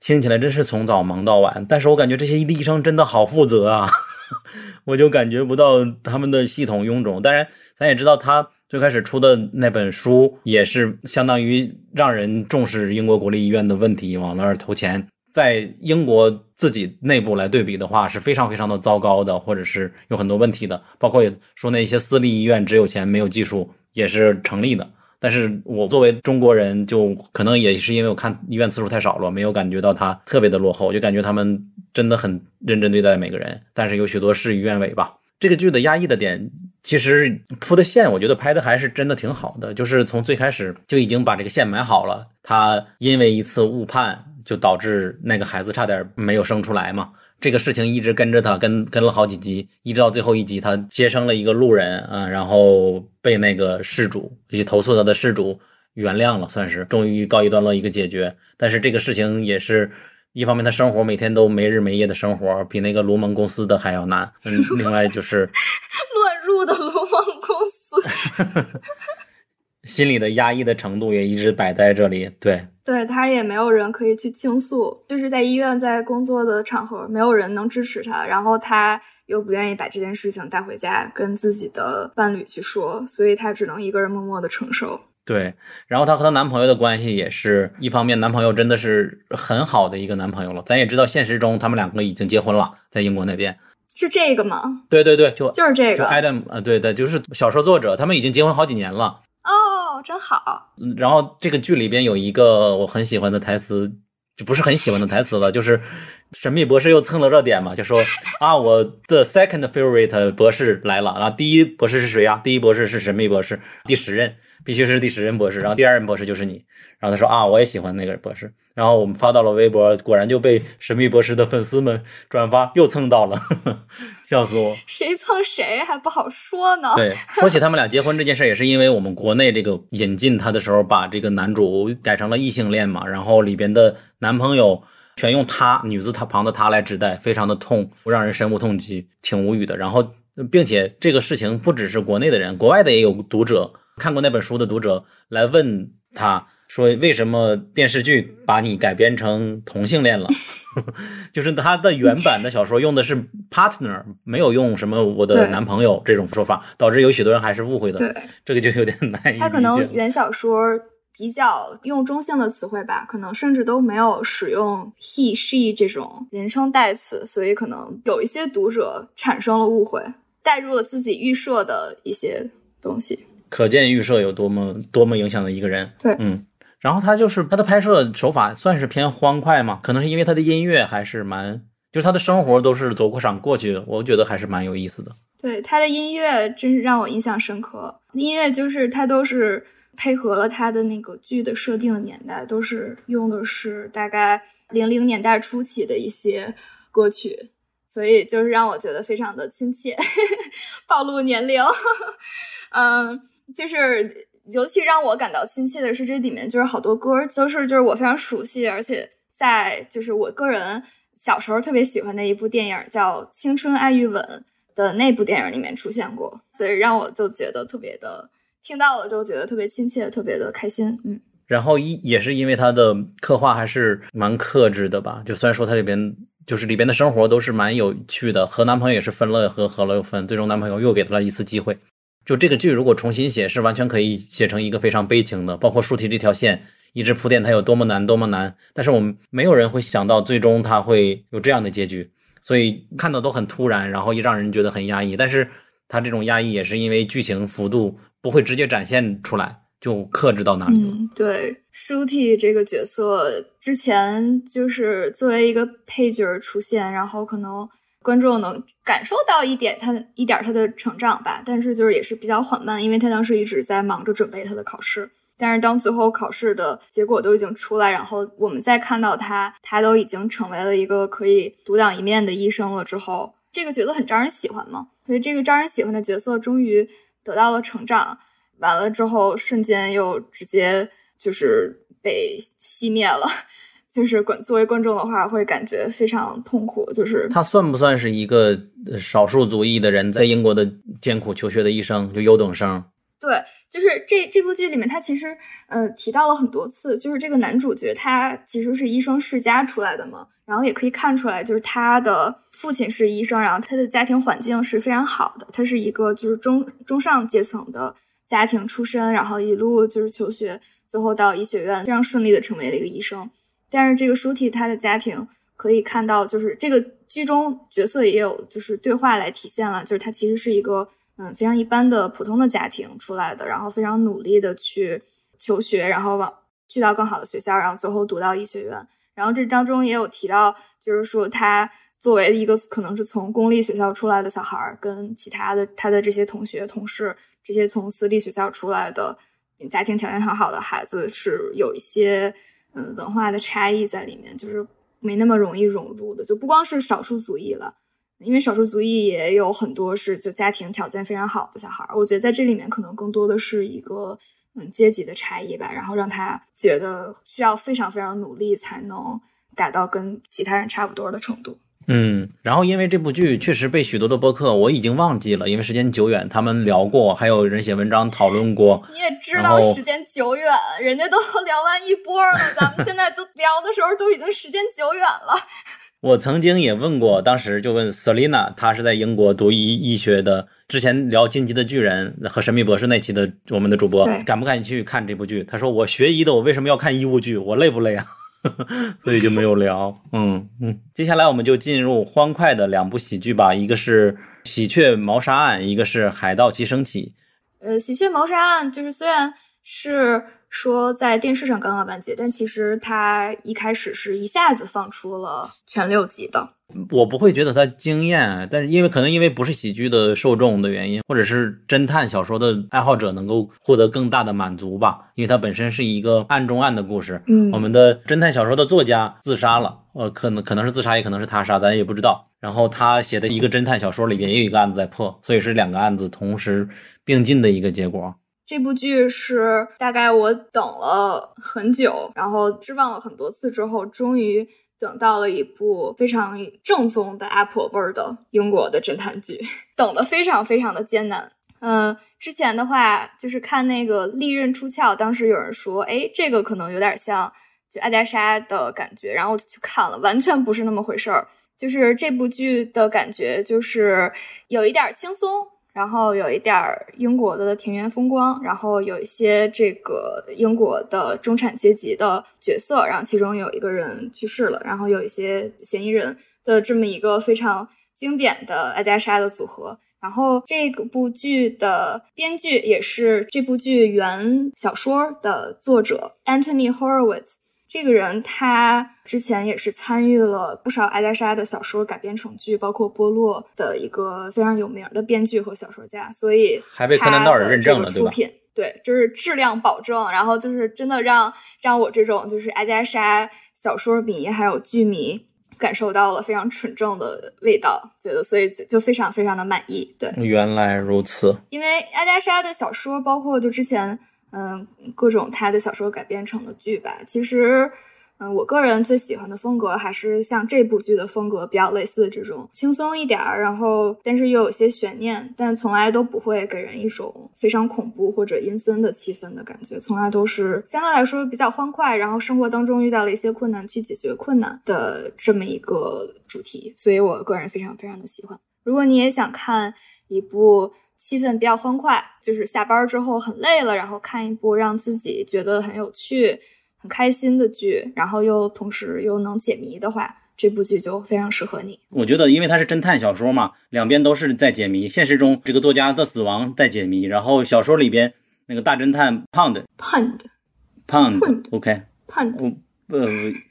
听起来真是从早忙到晚，但是我感觉这些医生真的好负责啊，我就感觉不到他们的系统臃肿。当然，咱也知道他。最开始出的那本书也是相当于让人重视英国国立医院的问题，往那儿投钱。在英国自己内部来对比的话，是非常非常的糟糕的，或者是有很多问题的。包括说那些私立医院只有钱没有技术也是成立的。但是我作为中国人，就可能也是因为我看医院次数太少了，没有感觉到它特别的落后，就感觉他们真的很认真对待每个人。但是有许多事与愿违吧。这个剧的压抑的点。其实铺的线，我觉得拍的还是真的挺好的。就是从最开始就已经把这个线埋好了。他因为一次误判，就导致那个孩子差点没有生出来嘛。这个事情一直跟着他，跟跟了好几集，一直到最后一集，他接生了一个路人啊，然后被那个事主，也投诉他的事主原谅了，算是终于告一段落一个解决。但是这个事情也是一方面，他生活每天都没日没夜的生活，比那个卢蒙公司的还要难。嗯，另外就是 乱。入的卢蒙公司，心里的压抑的程度也一直摆在这里。对，对他也没有人可以去倾诉，就是在医院在工作的场合，没有人能支持他，然后他又不愿意把这件事情带回家跟自己的伴侣去说，所以他只能一个人默默的承受。对，然后她和她男朋友的关系也是一方面，男朋友真的是很好的一个男朋友了。咱也知道，现实中他们两个已经结婚了，在英国那边。是这个吗？对对对，就就是这个。Adam 啊，对对，就是小说作者，他们已经结婚好几年了。哦，真好。然后这个剧里边有一个我很喜欢的台词，就不是很喜欢的台词了，就是神秘博士又蹭了热点嘛，就说啊，我的 second favorite 博士来了。然后第一博士是谁呀？第一博士是神秘博士，第十任必须是第十任博士。然后第二任博士就是你。然后他说啊，我也喜欢那个博士。然后我们发到了微博，果然就被神秘博士的粉丝们转发，又蹭到了，笑死我！谁蹭谁还不好说呢。对，说起他们俩结婚这件事，也是因为我们国内这个引进他的时候，把这个男主改成了异性恋嘛，然后里边的男朋友全用他女字他旁的他来指代，非常的痛，让人深恶痛疾，挺无语的。然后，并且这个事情不只是国内的人，国外的也有读者看过那本书的读者来问他。说为什么电视剧把你改编成同性恋了？就是他的原版的小说用的是 partner，没有用什么我的男朋友这种说法，导致有许多人还是误会的。对，这个就有点难。他可能原小说比较用中性的词汇吧，可能甚至都没有使用 he she 这种人称代词，所以可能有一些读者产生了误会，带入了自己预设的一些东西。可见预设有多么多么影响的一个人。对，嗯。然后他就是他的拍摄手法算是偏欢快嘛，可能是因为他的音乐还是蛮，就是他的生活都是走过场过去，我觉得还是蛮有意思的。对他的音乐真是让我印象深刻，音乐就是他都是配合了他的那个剧的设定的年代，都是用的是大概零零年代初期的一些歌曲，所以就是让我觉得非常的亲切，暴露年龄，嗯，就是。尤其让我感到亲切的是，这里面就是好多歌都是就是我非常熟悉，而且在就是我个人小时候特别喜欢的一部电影叫《青春爱与吻》的那部电影里面出现过，所以让我就觉得特别的听到了就觉得特别亲切，特别的开心。嗯，然后一也是因为他的刻画还是蛮克制的吧，就虽然说它里边就是里边的生活都是蛮有趣的，和男朋友也是分了合，合了又分，最终男朋友又给了一次机会。就这个剧如果重新写，是完全可以写成一个非常悲情的，包括舒提这条线一直铺垫它有多么难，多么难。但是我们没有人会想到最终他会有这样的结局，所以看到都很突然，然后也让人觉得很压抑。但是他这种压抑也是因为剧情幅度不会直接展现出来。就克制到哪里了？对，舒娣这个角色之前就是作为一个配角出现，然后可能观众能感受到一点他一点他的成长吧，但是就是也是比较缓慢，因为他当时一直在忙着准备他的考试。但是当最后考试的结果都已经出来，然后我们再看到他，他都已经成为了一个可以独当一面的医生了之后，这个角色很招人喜欢嘛，所以这个招人喜欢的角色终于得到了成长。完了之后，瞬间又直接就是被熄灭了，就是观作为观众的话，会感觉非常痛苦。就是他算不算是一个少数族裔的人在英国的艰苦求学的一生，就优等生？对，就是这这部剧里面，他其实呃提到了很多次，就是这个男主角他其实是医生世家出来的嘛，然后也可以看出来，就是他的父亲是医生，然后他的家庭环境是非常好的，他是一个就是中中上阶层的。家庭出身，然后一路就是求学，最后到医学院，非常顺利的成为了一个医生。但是这个舒娣她的家庭可以看到，就是这个剧中角色也有就是对话来体现了，就是她其实是一个嗯非常一般的普通的家庭出来的，然后非常努力的去求学，然后往去到更好的学校，然后最后读到医学院。然后这当中也有提到，就是说他作为一个可能是从公立学校出来的小孩，跟其他的他的这些同学同事。这些从私立学校出来的家庭条件很好的孩子是有一些嗯文化的差异在里面，就是没那么容易融入的。就不光是少数族裔了，因为少数族裔也有很多是就家庭条件非常好的小孩儿。我觉得在这里面可能更多的是一个嗯阶级的差异吧，然后让他觉得需要非常非常努力才能达到跟其他人差不多的程度。嗯，然后因为这部剧确实被许多的播客，我已经忘记了，因为时间久远，他们聊过，还有人写文章讨论过。你也知道时间久远，人家都聊完一波了，咱们 现在都聊的时候都已经时间久远了。我曾经也问过，当时就问 Selina，她是在英国读医医学的，之前聊《进击的巨人》和《神秘博士》那期的我们的主播，敢不敢兴去看这部剧？他说我学医的，我为什么要看医务剧？我累不累啊？所以就没有聊，嗯嗯。接下来我们就进入欢快的两部喜剧吧，一个是《喜鹊谋杀案》，一个是《海盗齐升起》。呃，《喜鹊谋杀案》就是虽然是说在电视上刚刚完结，但其实它一开始是一下子放出了全六集的。我不会觉得它惊艳，但是因为可能因为不是喜剧的受众的原因，或者是侦探小说的爱好者能够获得更大的满足吧，因为它本身是一个案中案的故事。嗯，我们的侦探小说的作家自杀了，呃，可能可能是自杀，也可能是他杀，咱也不知道。然后他写的一个侦探小说里边也有一个案子在破，所以是两个案子同时并进的一个结果。这部剧是大概我等了很久，然后失望了很多次之后，终于。等到了一部非常正宗的阿婆味儿的英国的侦探剧，等的非常非常的艰难。嗯，之前的话就是看那个《利刃出鞘》，当时有人说，哎，这个可能有点像就阿加莎的感觉，然后我就去看了，完全不是那么回事儿。就是这部剧的感觉，就是有一点轻松。然后有一点儿英国的田园风光，然后有一些这个英国的中产阶级的角色，然后其中有一个人去世了，然后有一些嫌疑人的这么一个非常经典的阿加莎的组合。然后这部剧的编剧也是这部剧原小说的作者 Anthony Horowitz。这个人他之前也是参与了不少阿加莎的小说改编成剧，包括波洛的一个非常有名的编剧和小说家，所以还被柯南道尔认证了，对吧？对，就是质量保证，然后就是真的让让我这种就是阿加莎小说迷还有剧迷感受到了非常纯正的味道，觉得所以就就非常非常的满意。对，原来如此，因为阿加莎的小说包括就之前。嗯，各种他的小说改编成的剧吧，其实，嗯，我个人最喜欢的风格还是像这部剧的风格比较类似这种轻松一点儿，然后但是又有些悬念，但从来都不会给人一种非常恐怖或者阴森的气氛的感觉，从来都是相对来说比较欢快，然后生活当中遇到了一些困难去解决困难的这么一个主题，所以我个人非常非常的喜欢。如果你也想看一部气氛比较欢快，就是下班之后很累了，然后看一部让自己觉得很有趣。很开心的剧，然后又同时又能解谜的话，这部剧就非常适合你。我觉得，因为它是侦探小说嘛，两边都是在解谜。现实中这个作家的死亡在解谜，然后小说里边那个大侦探 Pound，Pound，Pound，OK，Pound，呃，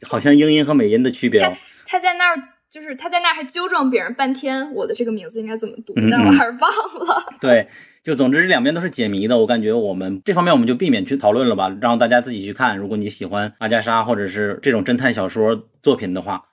好像英音和美音的区别。他他在那儿，就是他在那儿还纠正别人半天，我的这个名字应该怎么读，但 我还是忘了。对。就总之这两边都是解谜的，我感觉我们这方面我们就避免去讨论了吧，让大家自己去看。如果你喜欢阿加莎或者是这种侦探小说作品的话，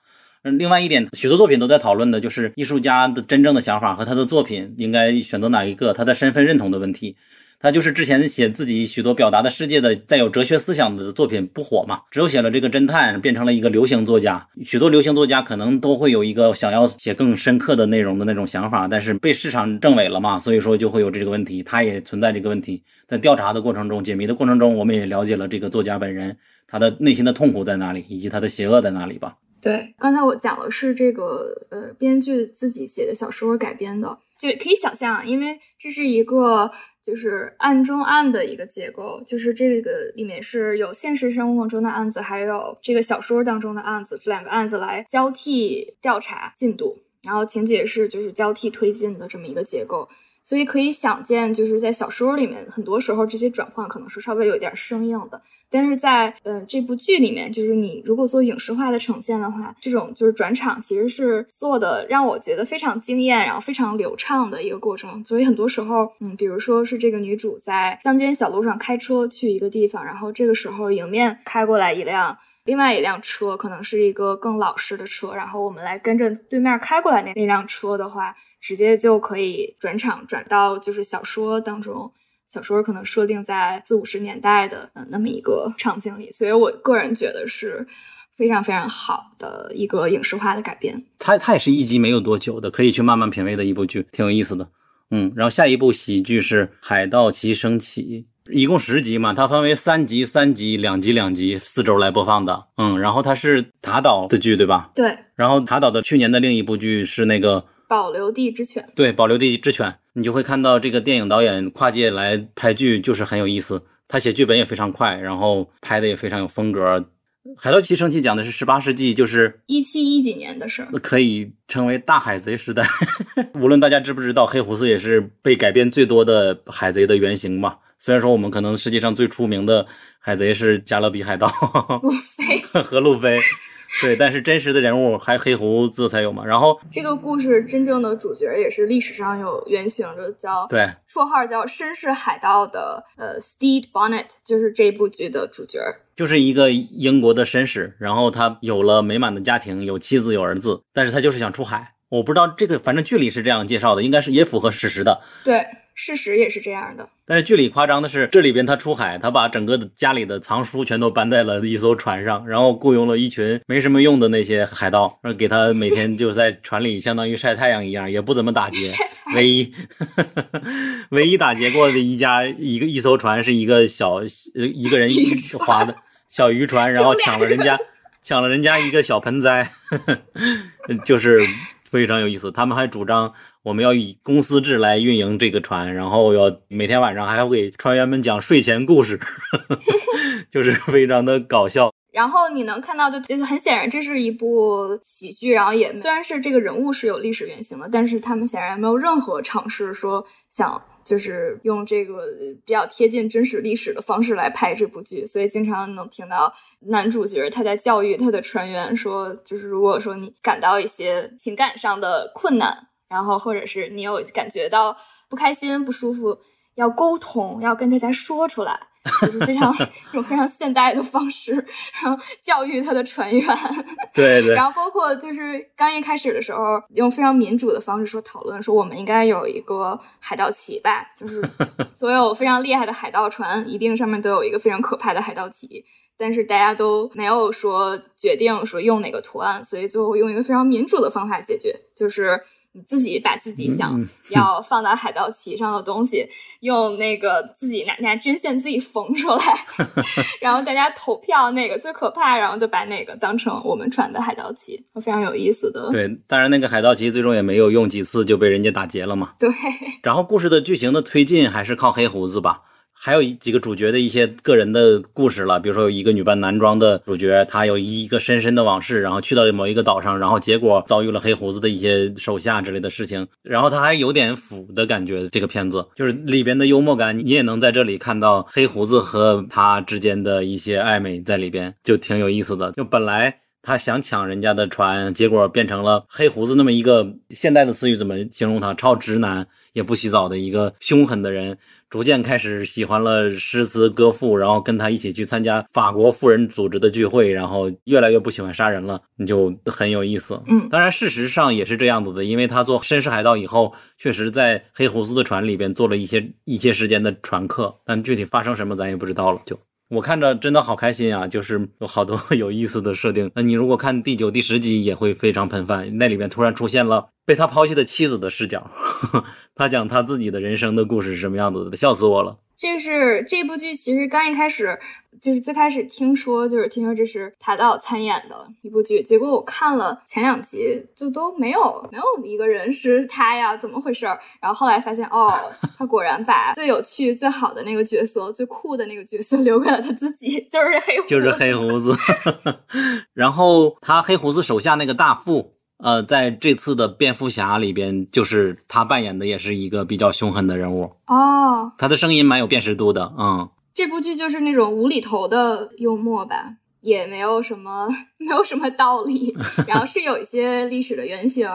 嗯，另外一点，许多作品都在讨论的就是艺术家的真正的想法和他的作品应该选择哪一个，他的身份认同的问题。他就是之前写自己许多表达的世界的带有哲学思想的作品不火嘛，只有写了这个侦探变成了一个流行作家。许多流行作家可能都会有一个想要写更深刻的内容的那种想法，但是被市场证伪了嘛，所以说就会有这个问题。他也存在这个问题。在调查的过程中、解谜的过程中，我们也了解了这个作家本人他的内心的痛苦在哪里，以及他的邪恶在哪里吧。对，刚才我讲的是这个呃编剧自己写的小说改编的，就可以想象，因为这是一个。就是案中案的一个结构，就是这个里面是有现实生活中的案子，还有这个小说当中的案子，这两个案子来交替调查进度，然后情节是就是交替推进的这么一个结构。所以可以想见，就是在小说里面，很多时候这些转换可能是稍微有一点生硬的。但是在呃这部剧里面，就是你如果做影视化的呈现的话，这种就是转场其实是做的让我觉得非常惊艳，然后非常流畅的一个过程。所以很多时候，嗯，比如说是这个女主在乡间小路上开车去一个地方，然后这个时候迎面开过来一辆另外一辆车，可能是一个更老式的车，然后我们来跟着对面开过来那那辆车的话。直接就可以转场转到就是小说当中，小说可能设定在四五十年代的嗯那么一个场景里，所以我个人觉得是非常非常好的一个影视化的改编。它它也是一集没有多久的，可以去慢慢品味的一部剧，挺有意思的。嗯，然后下一部喜剧是《海盗旗升起》，一共十集嘛，它分为三集、三集、两集、两集，四周来播放的。嗯，然后它是塔岛的剧对吧？对。然后塔岛的去年的另一部剧是那个。保留地之犬，对，保留地之犬，你就会看到这个电影导演跨界来拍剧，就是很有意思。他写剧本也非常快，然后拍的也非常有风格。《海盗旗升起》讲的是十八世纪，就是一七一几年的事儿，可以称为大海贼时代。无论大家知不知道，黑胡子也是被改编最多的海贼的原型嘛。虽然说我们可能世界上最出名的海贼是加勒比海盗，路飞 和路飞。对，但是真实的人物还黑胡子才有嘛。然后这个故事真正的主角也是历史上有原型的，叫对，绰号叫绅士海盗的呃，Stede Bonnet，就是这部剧的主角，就是一个英国的绅士。然后他有了美满的家庭，有妻子有儿子，但是他就是想出海。我不知道这个，反正剧里是这样介绍的，应该是也符合事实的。对。事实也是这样的，但是剧里夸张的是，这里边他出海，他把整个的家里的藏书全都搬在了一艘船上，然后雇佣了一群没什么用的那些海盗，然后给他每天就在船里相当于晒太阳一样，也不怎么打劫。唯一 唯一打劫过的一家一个一艘船是一个小一个人划的 小渔船，然后抢了人家抢了人家一个小盆栽，就是。非常有意思，他们还主张我们要以公司制来运营这个船，然后要每天晚上还要给船员们讲睡前故事，就是非常的搞笑。然后你能看到，就就是很显然这是一部喜剧，然后也虽然是这个人物是有历史原型的，但是他们显然没有任何尝试说想就是用这个比较贴近真实历史的方式来拍这部剧，所以经常能听到男主角他在教育他的船员说，就是如果说你感到一些情感上的困难，然后或者是你有感觉到不开心、不舒服。要沟通，要跟大家说出来，就是非常用非常现代的方式，然后教育他的船员。对对。然后包括就是刚一开始的时候，用非常民主的方式说讨论，说我们应该有一个海盗旗吧，就是 所有非常厉害的海盗船一定上面都有一个非常可怕的海盗旗。但是大家都没有说决定说用哪个图案，所以最后用一个非常民主的方法解决，就是你自己把自己想要放到海盗旗上的东西，用那个自己拿拿针线自己缝出来，然后大家投票哪个最可怕，然后就把哪个当成我们船的海盗旗，非常有意思的。对，当然那个海盗旗最终也没有用几次就被人家打劫了嘛。对。然后故事的剧情的推进还是靠黑胡子吧。还有几个主角的一些个人的故事了，比如说有一个女扮男装的主角，她有一个深深的往事，然后去到某一个岛上，然后结果遭遇了黑胡子的一些手下之类的事情，然后他还有点腐的感觉。这个片子就是里边的幽默感，你也能在这里看到黑胡子和他之间的一些暧昧在里边，就挺有意思的。就本来他想抢人家的船，结果变成了黑胡子那么一个现代的词语怎么形容他？超直男，也不洗澡的一个凶狠的人。逐渐开始喜欢了诗词歌赋，然后跟他一起去参加法国富人组织的聚会，然后越来越不喜欢杀人了，你就很有意思。嗯，当然事实上也是这样子的，因为他做绅士海盗以后，确实在黑胡子的船里边做了一些一些时间的船客，但具体发生什么咱也不知道了。就我看着真的好开心啊，就是有好多 有意思的设定。那你如果看第九、第十集也会非常喷饭，那里面突然出现了。被他抛弃的妻子的视角，他讲他自己的人生的故事是什么样子的，笑死我了。这是这部剧，其实刚一开始就是最开始听说，就是听说这是塔岛参演的一部剧，结果我看了前两集，就都没有没有一个人是他呀，怎么回事？然后后来发现，哦，他果然把最有趣、最好的那个角色、最酷的那个角色 留给了他自己，就是黑胡，就是黑胡子。然后他黑胡子手下那个大副。呃，在这次的蝙蝠侠里边，就是他扮演的也是一个比较凶狠的人物哦。他的声音蛮有辨识度的，嗯。这部剧就是那种无厘头的幽默吧，也没有什么 没有什么道理，然后是有一些历史的原型，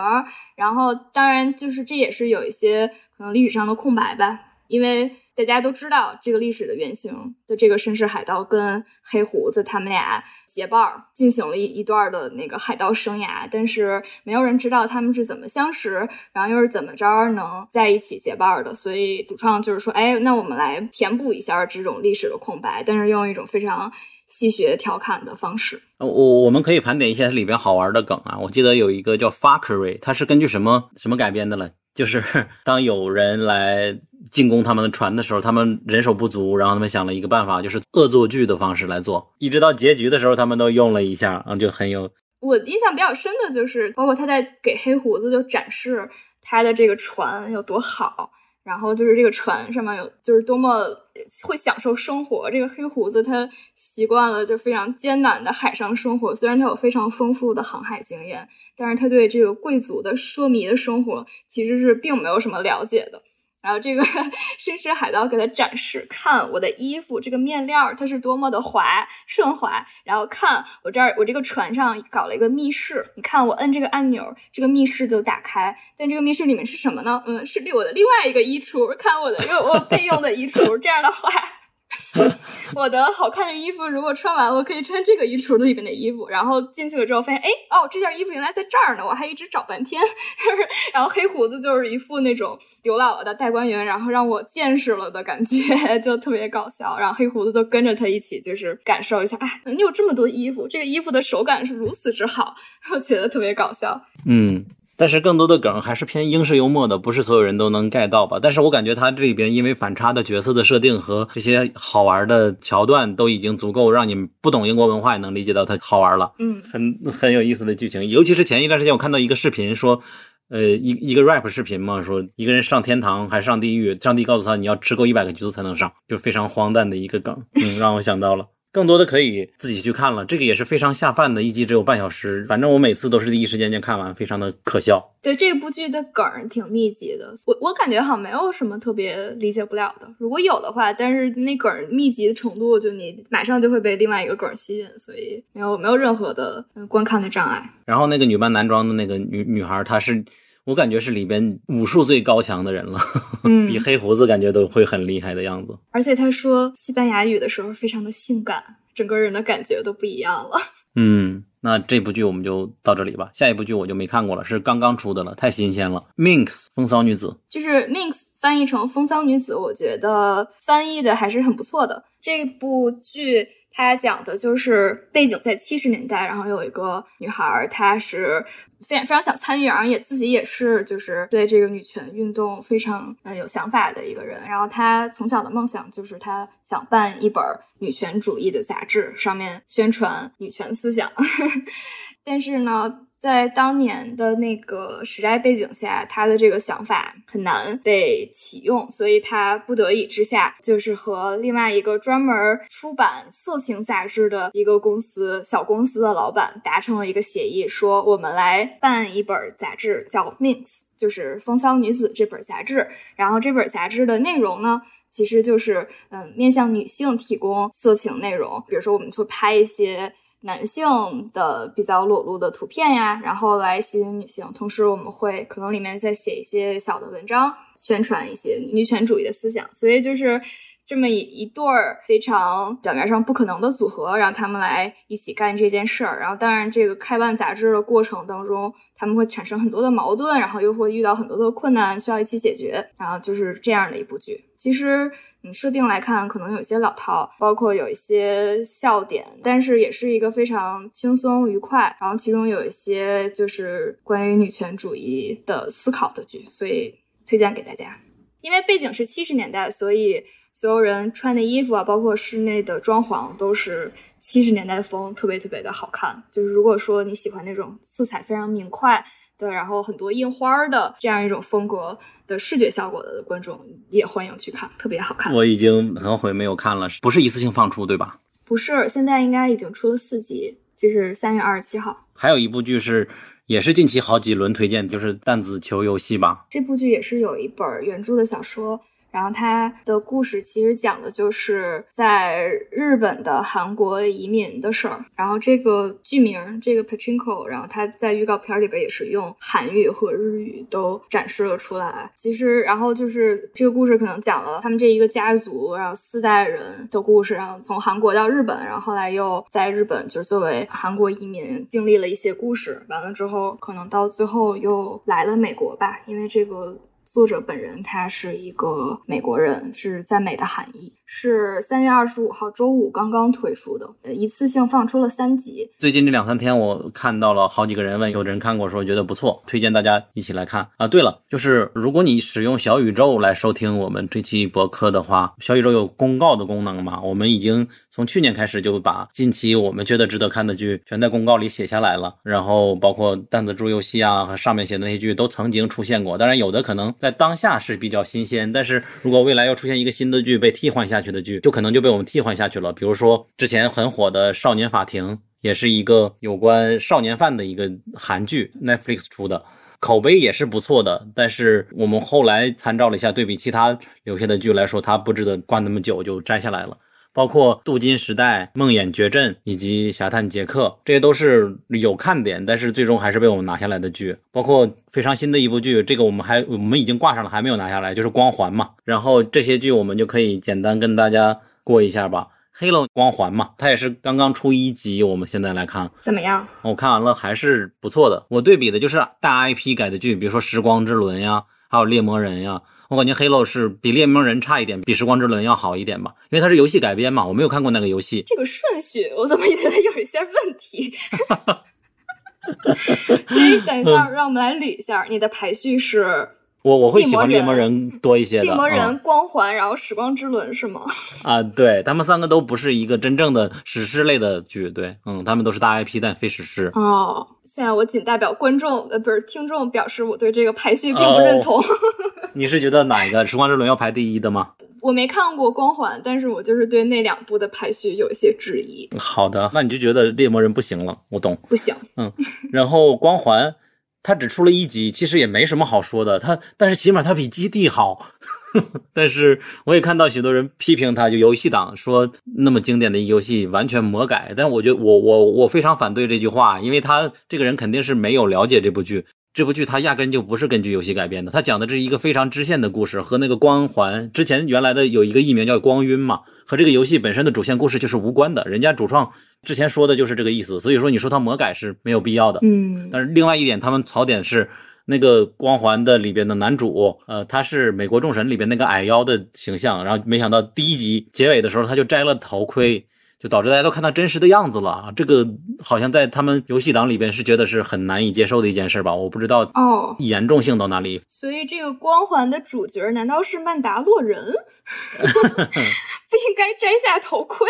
然后当然就是这也是有一些可能历史上的空白吧，因为。大家都知道这个历史的原型的这个绅士海盗跟黑胡子他们俩结伴儿进行了一一段的那个海盗生涯，但是没有人知道他们是怎么相识，然后又是怎么着能在一起结伴的。所以主创就是说，哎，那我们来填补一下这种历史的空白，但是用一种非常戏谑调侃的方式。我我们可以盘点一下它里边好玩的梗啊，我记得有一个叫 Fuckery，它是根据什么什么改编的了？就是 当有人来。进攻他们的船的时候，他们人手不足，然后他们想了一个办法，就是恶作剧的方式来做。一直到结局的时候，他们都用了一下，啊，就很有。我印象比较深的就是，包括他在给黑胡子就展示他的这个船有多好，然后就是这个船上面有就是多么会享受生活。这个黑胡子他习惯了就非常艰难的海上生活，虽然他有非常丰富的航海经验，但是他对这个贵族的奢靡的生活其实是并没有什么了解的。然后这个绅士海盗给他展示，看我的衣服，这个面料它是多么的滑顺滑。然后看我这儿，我这个船上搞了一个密室，你看我摁这个按钮，这个密室就打开。但这个密室里面是什么呢？嗯，是另我的另外一个衣橱。看我的，用我备用的衣橱。这样的话。我的好看的衣服，如果穿完了，可以穿这个衣橱里面的衣服。然后进去了之后，发现，哎，哦，这件衣服原来在这儿呢，我还一直找半天。然后黑胡子就是一副那种刘姥姥的大观园，然后让我见识了的感觉，就特别搞笑。然后黑胡子就跟着他一起，就是感受一下，哎，你有这么多衣服，这个衣服的手感是如此之好，我觉得特别搞笑。嗯。但是更多的梗还是偏英式幽默的，不是所有人都能 get 到吧？但是我感觉他这里边因为反差的角色的设定和这些好玩的桥段都已经足够让你不懂英国文化也能理解到它好玩了。嗯，很很有意思的剧情，尤其是前一段时间我看到一个视频说，呃，一一个 rap 视频嘛，说一个人上天堂还上地狱，上帝告诉他你要吃够一百个橘子才能上，就非常荒诞的一个梗，嗯，让我想到了。更多的可以自己去看了，这个也是非常下饭的一集，只有半小时。反正我每次都是第一时间就看完，非常的可笑。对这部剧的梗挺密集的，我我感觉好像没有什么特别理解不了的。如果有的话，但是那梗密集的程度，就你马上就会被另外一个梗吸引，所以没有没有任何的观看的障碍。然后那个女扮男装的那个女女孩，她是我感觉是里边武术最高强的人了，嗯比黑胡子感觉都会很厉害的样子。而且他说西班牙语的时候非常的性感，整个人的感觉都不一样了。嗯，那这部剧我们就到这里吧。下一部剧我就没看过了，是刚刚出的了，太新鲜了。Minx 风骚女子，就是 Minx 翻译成风骚女子，我觉得翻译的还是很不错的。这部剧它讲的就是背景在七十年代，然后有一个女孩，她是非常非常想参与，然后也自己也是就是对这个女权运动非常嗯有想法的一个人。然后她从小的梦想就是她想办一本女权主义的杂志，上面宣传女权思想。但是呢，在当年的那个时代背景下，他的这个想法很难被启用，所以他不得已之下，就是和另外一个专门出版色情杂志的一个公司小公司的老板达成了一个协议，说我们来办一本杂志，叫《Minx》，就是《风骚女子》这本杂志。然后这本杂志的内容呢，其实就是嗯，面向女性提供色情内容，比如说我们会拍一些。男性的比较裸露的图片呀，然后来吸引女性。同时，我们会可能里面再写一些小的文章，宣传一些女权主义的思想。所以就是这么一一对儿非常表面上不可能的组合，让他们来一起干这件事儿。然后，当然这个开办杂志的过程当中，他们会产生很多的矛盾，然后又会遇到很多的困难，需要一起解决。然后就是这样的一部剧。其实。嗯，设定来看可能有些老套，包括有一些笑点，但是也是一个非常轻松愉快。然后其中有一些就是关于女权主义的思考的剧，所以推荐给大家。因为背景是七十年代，所以所有人穿的衣服啊，包括室内的装潢都是七十年代风，特别特别的好看。就是如果说你喜欢那种色彩非常明快。对，然后很多印花的这样一种风格的视觉效果的观众也欢迎去看，特别好看。我已经很后悔没有看了，不是一次性放出对吧？不是，现在应该已经出了四集，就是三月二十七号。还有一部剧是，也是近期好几轮推荐，就是《弹子球游戏》吧。这部剧也是有一本原著的小说。然后它的故事其实讲的就是在日本的韩国移民的事儿。然后这个剧名，这个 Pachinko，然后它在预告片里边也是用韩语和日语都展示了出来。其实，然后就是这个故事可能讲了他们这一个家族，然后四代人的故事。然后从韩国到日本，然后后来又在日本就是作为韩国移民经历了一些故事。完了之后，可能到最后又来了美国吧，因为这个。作者本人他是一个美国人，是在美的含义，是三月二十五号周五刚刚推出的，一次性放出了三集。最近这两三天，我看到了好几个人问，有的人看过说觉得不错，推荐大家一起来看啊。对了，就是如果你使用小宇宙来收听我们这期博客的话，小宇宙有公告的功能嘛？我们已经从去年开始就把近期我们觉得值得看的剧全在公告里写下来了，然后包括弹子猪游戏啊和上面写的那些剧都曾经出现过，当然有的可能。在当下是比较新鲜，但是如果未来要出现一个新的剧被替换下去的剧，就可能就被我们替换下去了。比如说之前很火的《少年法庭》，也是一个有关少年犯的一个韩剧，Netflix 出的，口碑也是不错的。但是我们后来参照了一下，对比其他留下的剧来说，它不值得挂那么久，就摘下来了。包括《镀金时代》《梦魇绝阵》以及《侠探杰克》，这些都是有看点，但是最终还是被我们拿下来的剧。包括非常新的一部剧，这个我们还我们已经挂上了，还没有拿下来，就是《光环》嘛。然后这些剧我们就可以简单跟大家过一下吧。《黑了光环》嘛，它也是刚刚出一集，我们现在来看怎么样？我看完了还是不错的。我对比的就是大 IP 改的剧，比如说《时光之轮》呀，还有《猎魔人》呀。我感觉《黑漏》是比《猎魔人》差一点，比《时光之轮》要好一点吧，因为它是游戏改编嘛。我没有看过那个游戏。这个顺序我怎么觉得有一些问题？所以等一下，让我们来捋一下，你的排序是？我我会喜欢《猎魔人》多一些的。猎魔人、光环，然后《时光之轮》是吗？啊，对他们三个都不是一个真正的史诗类的剧，对，嗯，他们都是大 IP，但非史诗。哦。现在我仅代表观众，呃，不是听众，表示我对这个排序并不认同。你是觉得哪一个《时光之轮》要排第一的吗？我没看过《光环》，但是我就是对那两部的排序有一些质疑。好的，那你就觉得《猎魔人》不行了？我懂，不行。嗯，然后《光环》它只出了一集，其实也没什么好说的。它，但是起码它比《基地》好。但是我也看到许多人批评他，就游戏党说那么经典的一游戏完全魔改。但是我觉得我我我非常反对这句话，因为他这个人肯定是没有了解这部剧。这部剧它压根就不是根据游戏改编的，它讲的是一个非常支线的故事，和那个光环之前原来的有一个艺名叫光晕嘛，和这个游戏本身的主线故事就是无关的。人家主创之前说的就是这个意思，所以说你说它魔改是没有必要的。嗯，但是另外一点，他们槽点是那个光环的里边的男主，呃，他是美国众神里边那个矮腰的形象，然后没想到第一集结尾的时候他就摘了头盔。就导致大家都看到真实的样子了，这个好像在他们游戏党里边是觉得是很难以接受的一件事吧？我不知道哦，严重性到哪里。所以这个光环的主角难道是曼达洛人？不应该摘下头盔。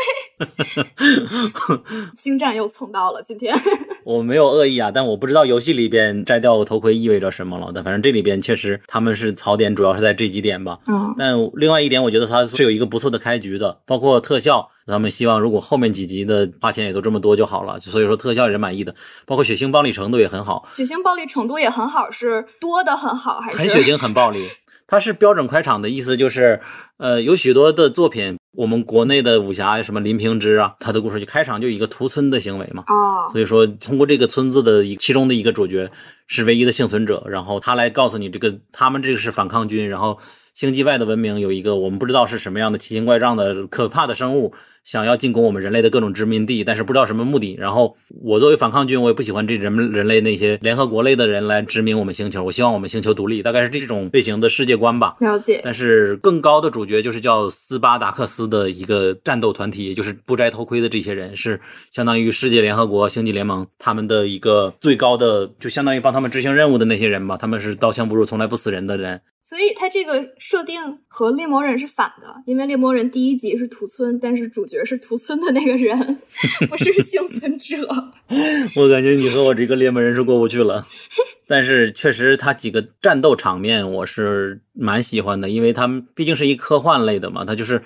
星战又蹭到了今天。我没有恶意啊，但我不知道游戏里边摘掉头盔意味着什么了。但反正这里边确实他们是槽点，主要是在这几点吧。嗯。但另外一点，我觉得它是有一个不错的开局的，包括特效，他们希望如果后面几集的花钱也都这么多就好了。所以说特效也是满意的，包括血腥暴力程度也很好。血腥暴力程度也很好，是多的很好还是？很血腥，很暴力。它是标准开场的意思，就是，呃，有许多的作品，我们国内的武侠，什么林平之啊，他的故事就开场就一个屠村的行为嘛。哦。所以说，通过这个村子的一其中的一个主角是唯一的幸存者，然后他来告诉你，这个他们这个是反抗军，然后星际外的文明有一个我们不知道是什么样的奇形怪状的可怕的生物。想要进攻我们人类的各种殖民地，但是不知道什么目的。然后我作为反抗军，我也不喜欢这人们人类那些联合国类的人来殖民我们星球。我希望我们星球独立，大概是这种类型的世界观吧。了解。但是更高的主角就是叫斯巴达克斯的一个战斗团体，也就是不摘头盔的这些人，是相当于世界联合国、星际联盟他们的一个最高的，就相当于帮他们执行任务的那些人吧。他们是刀枪不入、从来不死人的人。所以他这个设定和猎魔人是反的，因为猎魔人第一集是屠村，但是主角是屠村的那个人，不是 幸存者。我感觉你和我这个猎魔人是过不去了。但是确实，他几个战斗场面我是蛮喜欢的，因为他们毕竟是一科幻类的嘛，它就是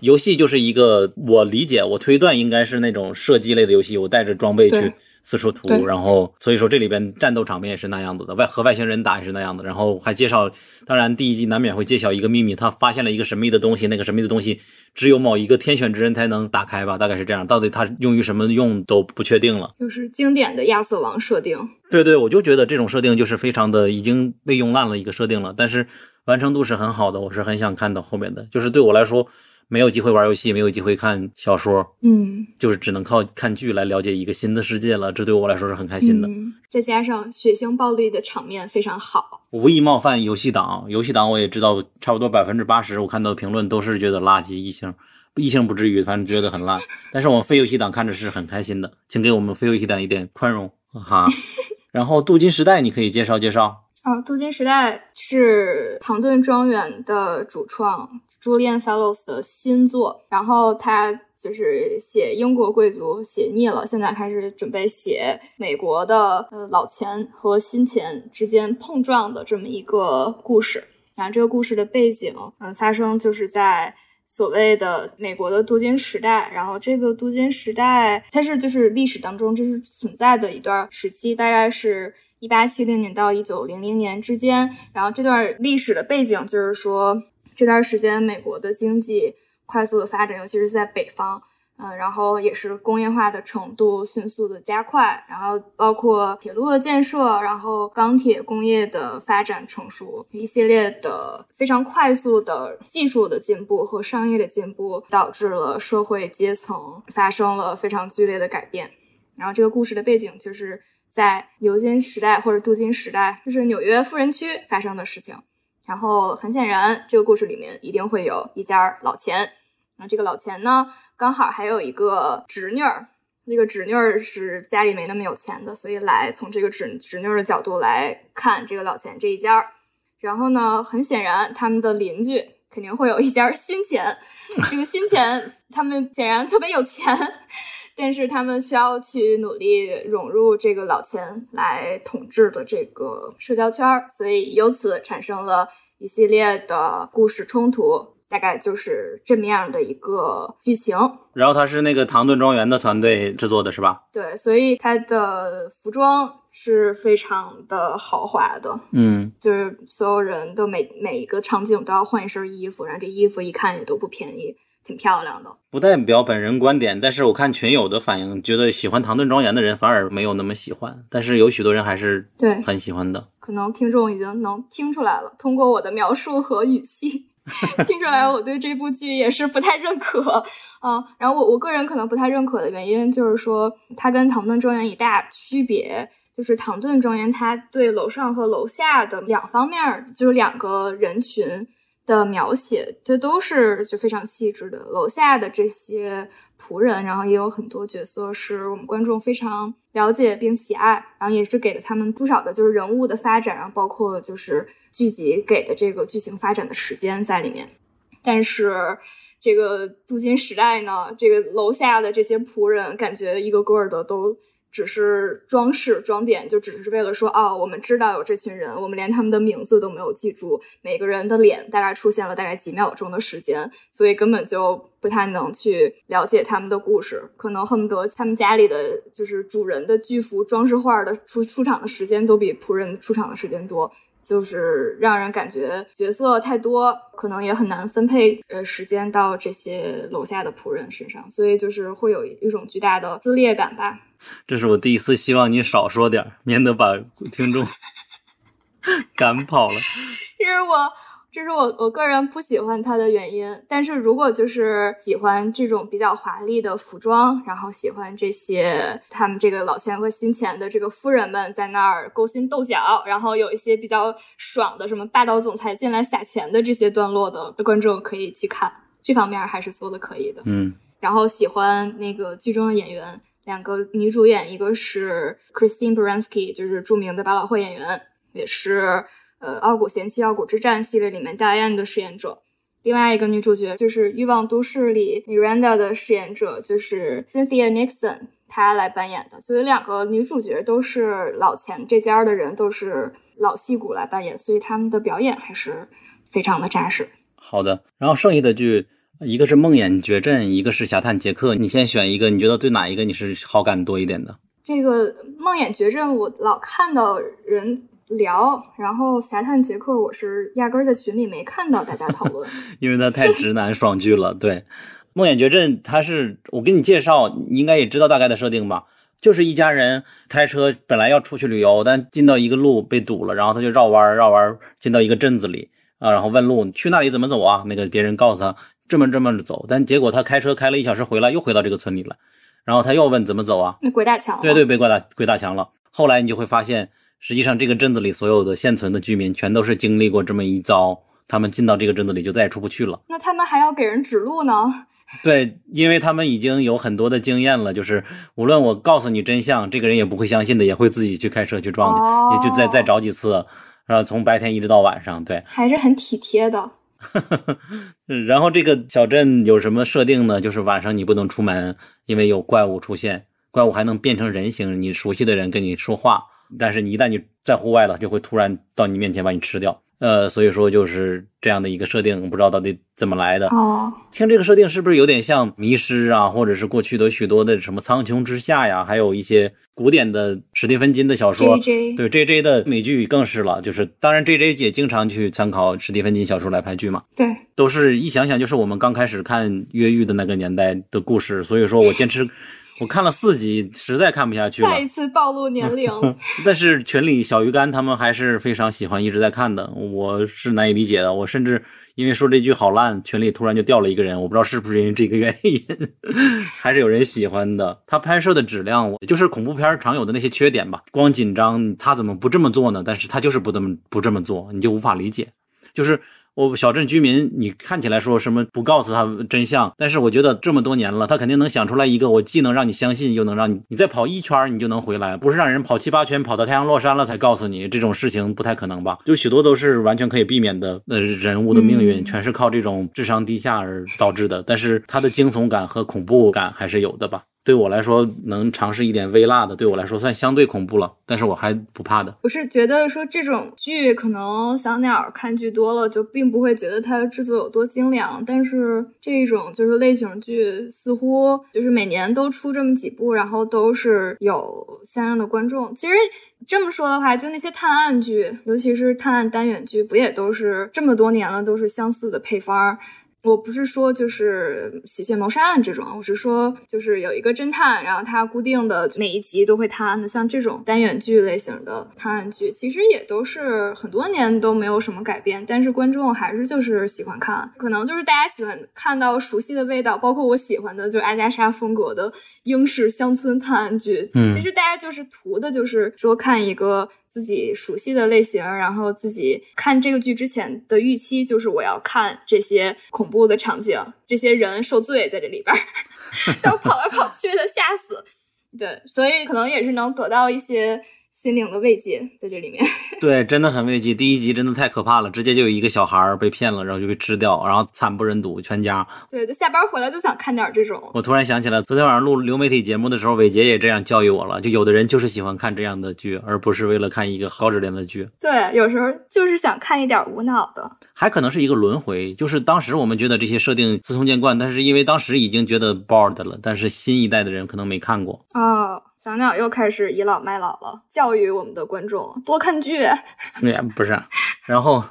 游戏就是一个我理解我推断应该是那种射击类的游戏，我带着装备去。四处图，然后所以说这里边战斗场面也是那样子的，外和外星人打也是那样子，然后还介绍，当然第一集难免会揭晓一个秘密，他发现了一个神秘的东西，那个神秘的东西只有某一个天选之人才能打开吧，大概是这样，到底它用于什么用都不确定了。就是经典的亚瑟王设定。对对，我就觉得这种设定就是非常的已经被用烂了一个设定了，但是完成度是很好的，我是很想看到后面的，就是对我来说。没有机会玩游戏，没有机会看小说，嗯，就是只能靠看剧来了解一个新的世界了。这对我来说是很开心的。再加上血腥暴力的场面非常好，无意冒犯游戏党。游戏党我也知道，差不多百分之八十我看到的评论都是觉得垃圾异星，异性不至于，反正觉得很烂。但是我们非游戏党看着是很开心的，请给我们非游戏党一点宽容哈。然后镀金时代，你可以介绍介绍。啊，镀金时代是唐顿庄园的主创 Julian Fellows 的新作，然后他就是写英国贵族写腻了，现在开始准备写美国的呃老钱和新钱之间碰撞的这么一个故事。然后这个故事的背景，嗯，发生就是在所谓的美国的镀金时代，然后这个镀金时代它是就是历史当中就是存在的一段时期，大概是。一八七零年到一九零零年之间，然后这段历史的背景就是说，这段时间美国的经济快速的发展，尤其是在北方，嗯，然后也是工业化的程度迅速的加快，然后包括铁路的建设，然后钢铁工业的发展成熟，一系列的非常快速的技术的进步和商业的进步，导致了社会阶层发生了非常剧烈的改变。然后这个故事的背景就是。在牛津时代或者镀金时代，就是纽约富人区发生的事情。然后很显然，这个故事里面一定会有一家老钱。那这个老钱呢，刚好还有一个侄女儿。那个侄女儿是家里没那么有钱的，所以来从这个侄侄女儿的角度来看这个老钱这一家。然后呢，很显然他们的邻居肯定会有一家新钱。这个新钱，他们显然特别有钱。但是他们需要去努力融入这个老钱来统治的这个社交圈儿，所以由此产生了一系列的故事冲突，大概就是这么样的一个剧情。然后它是那个唐顿庄园的团队制作的，是吧？对，所以它的服装是非常的豪华的，嗯，就是所有人都每每一个场景都要换一身衣服，然后这衣服一看也都不便宜。挺漂亮的，不代表本人观点，但是我看群友的反应，觉得喜欢唐顿庄园的人反而没有那么喜欢，但是有许多人还是对很喜欢的。可能听众已经能听出来了，通过我的描述和语气，听出来我对这部剧也是不太认可啊。然后我我个人可能不太认可的原因就是说，它跟《唐顿庄园》一大区别就是《唐顿庄园》它对楼上和楼下的两方面，就是两个人群。的描写，这都是就非常细致的。楼下的这些仆人，然后也有很多角色是我们观众非常了解并喜爱，然后也是给了他们不少的就是人物的发展，然后包括就是剧集给的这个剧情发展的时间在里面。但是这个镀金时代呢，这个楼下的这些仆人，感觉一个个的都。只是装饰装点，就只是为了说哦，我们知道有这群人，我们连他们的名字都没有记住，每个人的脸大概出现了大概几秒钟的时间，所以根本就不太能去了解他们的故事，可能恨不得他们家里的就是主人的巨幅装饰画的出出场的时间都比仆人出场的时间多。就是让人感觉角色太多，可能也很难分配呃时间到这些楼下的仆人身上，所以就是会有一种巨大的撕裂感吧。这是我第一次希望你少说点，免得把听众 赶跑了。这是我。这是我我个人不喜欢它的原因，但是如果就是喜欢这种比较华丽的服装，然后喜欢这些他们这个老钱和新钱的这个夫人们在那儿勾心斗角，然后有一些比较爽的什么霸道总裁进来撒钱的这些段落的观众可以去看，这方面还是做的可以的。嗯，然后喜欢那个剧中的演员，两个女主演，一个是 Christine Baranski，就是著名的百老汇演员，也是。呃，《傲骨贤妻》《傲骨之战》系列里面 Diane 的饰演者，另外一个女主角就是《欲望都市》里 Miranda 的饰演者，就是 Cynthia Nixon，她来扮演的。所以两个女主角都是老钱这家的人，都是老戏骨来扮演，所以他们的表演还是非常的扎实。好的，然后剩下的剧，一个是《梦魇绝阵》，一个是《侠探杰克》，你先选一个，你觉得对哪一个你是好感多一点的？这个《梦魇绝阵》，我老看到人。聊，然后《侠探杰克》，我是压根在群里没看到大家讨论，因为他太直男爽剧了。对，《梦魇绝阵》，它是我给你介绍，你应该也知道大概的设定吧？就是一家人开车，本来要出去旅游，但进到一个路被堵了，然后他就绕弯绕弯进到一个镇子里啊，然后问路，去那里怎么走啊？那个别人告诉他这么这么走，但结果他开车开了一小时回来，又回到这个村里了，然后他又问怎么走啊？那鬼打墙？对对，被鬼打鬼打墙了。后来你就会发现。实际上，这个镇子里所有的现存的居民全都是经历过这么一遭，他们进到这个镇子里就再也出不去了。那他们还要给人指路呢？对，因为他们已经有很多的经验了，就是无论我告诉你真相，这个人也不会相信的，也会自己去开车去撞你，也就再再找几次，然后从白天一直到晚上，对，还是很体贴的。然后这个小镇有什么设定呢？就是晚上你不能出门，因为有怪物出现，怪物还能变成人形，你熟悉的人跟你说话。但是你一旦你在户外了，就会突然到你面前把你吃掉。呃，所以说就是这样的一个设定，不知道到底怎么来的。哦，听这个设定是不是有点像《迷失》啊，或者是过去的许多的什么《苍穹之下》呀，还有一些古典的史蒂芬金的小说。对 J J 的美剧更是了，就是当然 J J 也经常去参考史蒂芬金小说来拍剧嘛。对，都是一想想就是我们刚开始看《越狱》的那个年代的故事，所以说我坚持。我看了四集，实在看不下去了。再一次暴露年龄。但是群里小鱼干他们还是非常喜欢，一直在看的。我是难以理解的。我甚至因为说这句好烂，群里突然就掉了一个人。我不知道是不是因为这个原因，还是有人喜欢的。他拍摄的质量，就是恐怖片常有的那些缺点吧。光紧张，他怎么不这么做呢？但是他就是不这么不这么做，你就无法理解。就是。我小镇居民，你看起来说什么不告诉他真相，但是我觉得这么多年了，他肯定能想出来一个，我既能让你相信，又能让你你再跑一圈你就能回来，不是让人跑七八圈跑到太阳落山了才告诉你这种事情不太可能吧？就许多都是完全可以避免的，呃，人物的命运全是靠这种智商低下而导致的，但是他的惊悚感和恐怖感还是有的吧。对我来说，能尝试一点微辣的，对我来说算相对恐怖了，但是我还不怕的。我是觉得说这种剧，可能小鸟看剧多了，就并不会觉得它的制作有多精良。但是这种就是类型剧，似乎就是每年都出这么几部，然后都是有相应的观众。其实这么说的话，就那些探案剧，尤其是探案单元剧，不也都是这么多年了，都是相似的配方。我不是说就是《洗血谋杀案》这种，我是说就是有一个侦探，然后他固定的每一集都会探案的，像这种单元剧类型的探案剧，其实也都是很多年都没有什么改变，但是观众还是就是喜欢看，可能就是大家喜欢看到熟悉的味道，包括我喜欢的就是阿加莎风格的英式乡村探案剧，嗯其实大家就是图的就是说看一个。自己熟悉的类型，然后自己看这个剧之前的预期就是我要看这些恐怖的场景，这些人受罪在这里边儿，都跑来跑去的，吓死。对，所以可能也是能得到一些心灵的慰藉在这里面。对，真的很慰藉。第一集真的太可怕了，直接就有一个小孩儿被骗了，然后就被吃掉，然后惨不忍睹，全家。对，就下班回来就想看点这种。我突然想起来，昨天晚上录流媒体节目的时候，伟杰也这样教育我了。就有的人就是喜欢看这样的剧，而不是为了看一个高质量的剧。对，有时候就是想看一点无脑的。还可能是一个轮回，就是当时我们觉得这些设定司空见惯，但是因为当时已经觉得 bored 了，但是新一代的人可能没看过。哦，小鸟又开始倚老卖老了，教育我们的观众多看剧。也不是，然后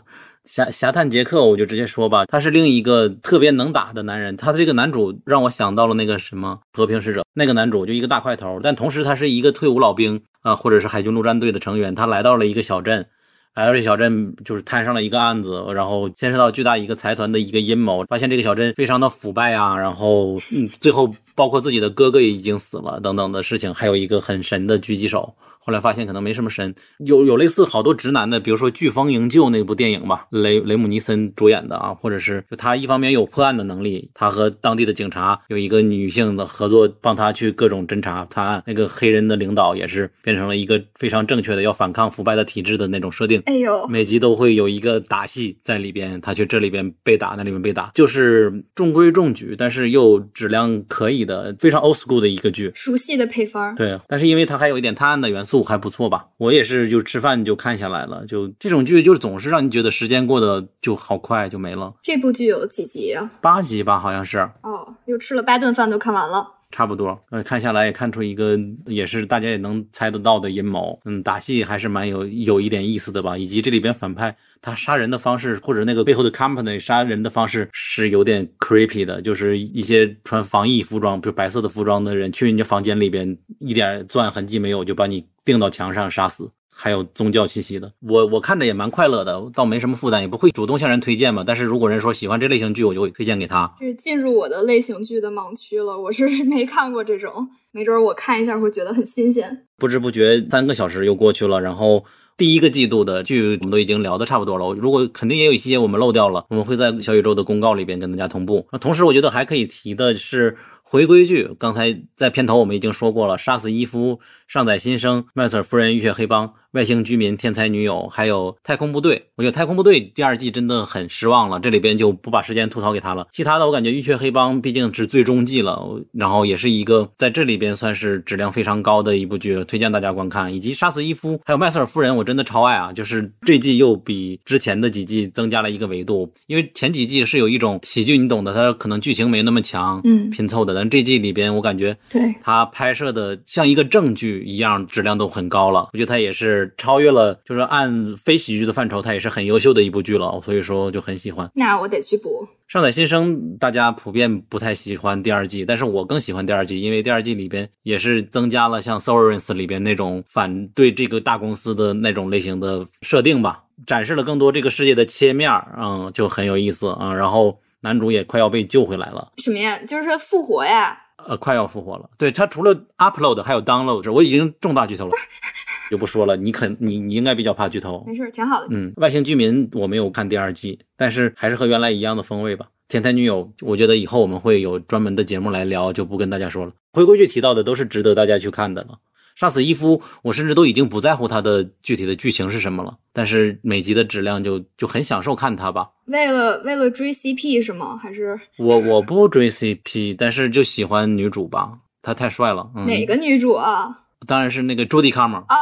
侠侠探杰克，我就直接说吧，他是另一个特别能打的男人。他的这个男主让我想到了那个什么和平使者，那个男主就一个大块头，但同时他是一个退伍老兵啊、或者是海军陆战队的成员。他来到了一个小镇，来到这小镇就是摊上了一个案子，然后牵涉到巨大一个财团的一个阴谋，发现这个小镇非常的腐败啊，然后嗯，最后包括自己的哥哥也已经死了等等的事情，还有一个很神的狙击手。后来发现可能没什么神，有有类似好多直男的，比如说《飓风营救》那部电影吧，雷雷姆尼森主演的啊，或者是就他一方面有破案的能力，他和当地的警察有一个女性的合作，帮他去各种侦查探案。那个黑人的领导也是变成了一个非常正确的要反抗腐败的体制的那种设定。哎呦，每集都会有一个打戏在里边，他去这里边被打，那里面被打，就是中规中矩，但是又质量可以的，非常 old school 的一个剧。熟悉的配方。对，但是因为它还有一点探案的元素，还不错吧。我也是就吃饭就看下来了，就这种剧就总是让你觉得时间过得就好快就没了。这部剧有几集啊？八集吧，好像是哦，又吃了八顿饭都看完了。差不多。呃，看下来也看出一个也是大家也能猜得到的阴谋。嗯，打戏还是蛮有有一点意思的吧，以及这里边反派他杀人的方式或者那个背后的 company 杀人的方式是有点 creepy 的，就是一些穿防疫服装，比如白色的服装的人去人家房间里边，一点作案痕迹没有就把你钉到墙上杀死。还有宗教气息的，我我看着也蛮快乐的，倒没什么负担，也不会主动向人推荐嘛。但是如果人说喜欢这类型剧，我就会推荐给他。就是进入我的类型剧的盲区了，我是没看过这种，没准我看一下会觉得很新鲜。不知不觉三个小时又过去了，然后第一个季度的剧我们都已经聊的差不多了。如果肯定也有一些我们漏掉了，我们会在小宇宙的公告里边跟大家同步。那同时，我觉得还可以提的是。回归剧，刚才在片头我们已经说过了，《杀死伊夫》《尚在新生》《麦瑟夫人浴血黑帮》《外星居民》《天才女友》，还有《太空部队》。我觉得《太空部队》第二季真的很失望了，这里边就不把时间吐槽给他了。其他的，我感觉《浴血黑帮》毕竟是最终季了，然后也是一个在这里边算是质量非常高的一部剧，推荐大家观看。以及《杀死伊夫》还有《麦瑟尔夫人》，我真的超爱啊！就是这季又比之前的几季增加了一个维度，因为前几季是有一种喜剧，你懂的，它可能剧情没那么强，嗯拼凑的。但这季里边，我感觉对它拍摄的像一个正剧一样，质量都很高了。我觉得它也是超越了，就是按非喜剧的范畴，它也是很优秀的一部剧了。所以说就很喜欢。那我得去补。上载新生大家普遍不太喜欢第二季，但是我更喜欢第二季，因为第二季里边也是增加了像《Severance》里边那种反对这个大公司的那种类型的设定吧，展示了更多这个世界的切面儿，嗯，就很有意思啊。然后男主也快要被救回来了。什么呀？就是说复活呀？呃，快要复活了。对他除了 upload 还有 download，我已经重大剧透了，就不说了。你肯你你应该比较怕剧透。没事，挺好的。嗯，外星居民我没有看第二季，但是还是和原来一样的风味吧。天才女友，我觉得以后我们会有专门的节目来聊，就不跟大家说了。回归剧提到的都是值得大家去看的了。杀死伊夫，我甚至都已经不在乎它的具体的剧情是什么了，但是每集的质量就就很享受看它吧。为了为了追 CP 是吗？还是我我不追 CP，但是就喜欢女主吧，她太帅了。嗯、哪个女主啊？当然是那个朱迪卡玛。啊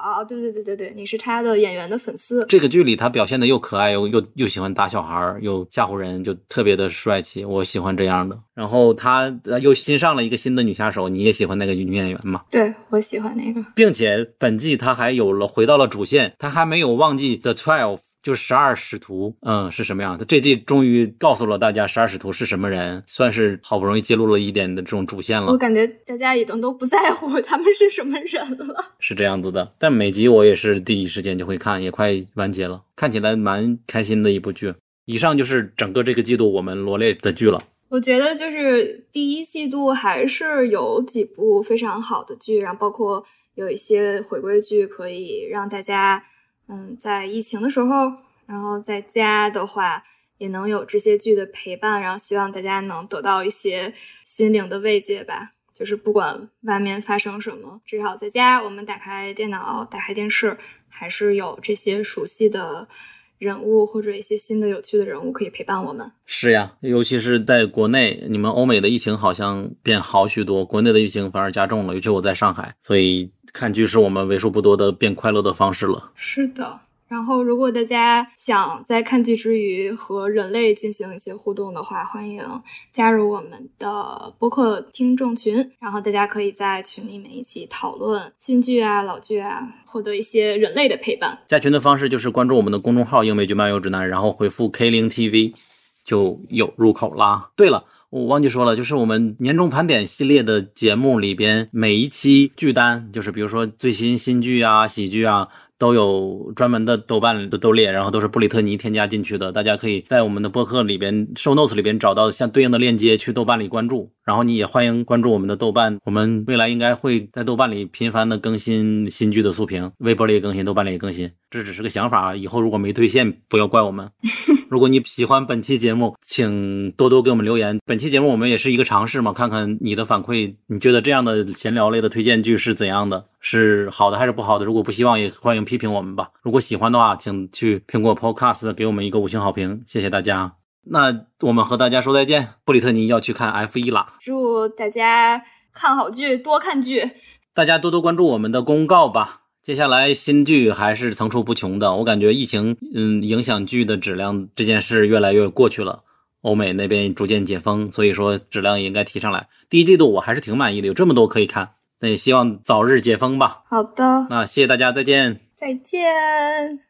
啊！对对对对对，你是他的演员的粉丝。这个剧里他表现的又可爱又又又喜欢打小孩又吓唬人，就特别的帅气，我喜欢这样的。然后他又新上了一个新的女杀手，你也喜欢那个女演员吗？对，我喜欢那个，并且本季他还有了回到了主线，他还没有忘记 The Twelve。就十二使徒，嗯，是什么样的？这季终于告诉了大家十二使徒是什么人，算是好不容易揭露了一点的这种主线了。我感觉大家已经都不在乎他们是什么人了。是这样子的，但每集我也是第一时间就会看，也快完结了，看起来蛮开心的一部剧。以上就是整个这个季度我们罗列的剧了。我觉得就是第一季度还是有几部非常好的剧，然后包括有一些回归剧可以让大家。嗯，在疫情的时候，然后在家的话，也能有这些剧的陪伴，然后希望大家能得到一些心灵的慰藉吧。就是不管外面发生什么，至少在家，我们打开电脑、打开电视，还是有这些熟悉的人物或者一些新的有趣的人物可以陪伴我们。是呀，尤其是在国内，你们欧美的疫情好像变好许多，国内的疫情反而加重了。尤其我在上海，所以。看剧是我们为数不多的变快乐的方式了。是的，然后如果大家想在看剧之余和人类进行一些互动的话，欢迎加入我们的播客听众群，然后大家可以在群里面一起讨论新剧啊、老剧啊，获得一些人类的陪伴。加群的方式就是关注我们的公众号“英美剧漫游指南”，然后回复 K 零 TV 就有入口啦。对了。我忘记说了，就是我们年终盘点系列的节目里边，每一期剧单，就是比如说最新新剧啊、喜剧啊，都有专门的豆瓣的豆列，然后都是布里特尼添加进去的。大家可以在我们的播客里边、show notes 里边找到相对应的链接，去豆瓣里关注。然后你也欢迎关注我们的豆瓣，我们未来应该会在豆瓣里频繁的更新新剧的速评，微博里也更新，豆瓣里也更新。这只是个想法，以后如果没兑现，不要怪我们。如果你喜欢本期节目，请多多给我们留言。本期节目我们也是一个尝试嘛，看看你的反馈，你觉得这样的闲聊类的推荐剧是怎样的？是好的还是不好的？如果不希望，也欢迎批评我们吧。如果喜欢的话，请去苹果 Podcast 给我们一个五星好评，谢谢大家。那我们和大家说再见。布里特尼要去看 F 一了，祝大家看好剧，多看剧，大家多多关注我们的公告吧。接下来新剧还是层出不穷的，我感觉疫情嗯影响剧的质量这件事越来越过去了，欧美那边逐渐解封，所以说质量也应该提上来。第一季度我还是挺满意的，有这么多可以看，那也希望早日解封吧。好的，那谢谢大家，再见，再见。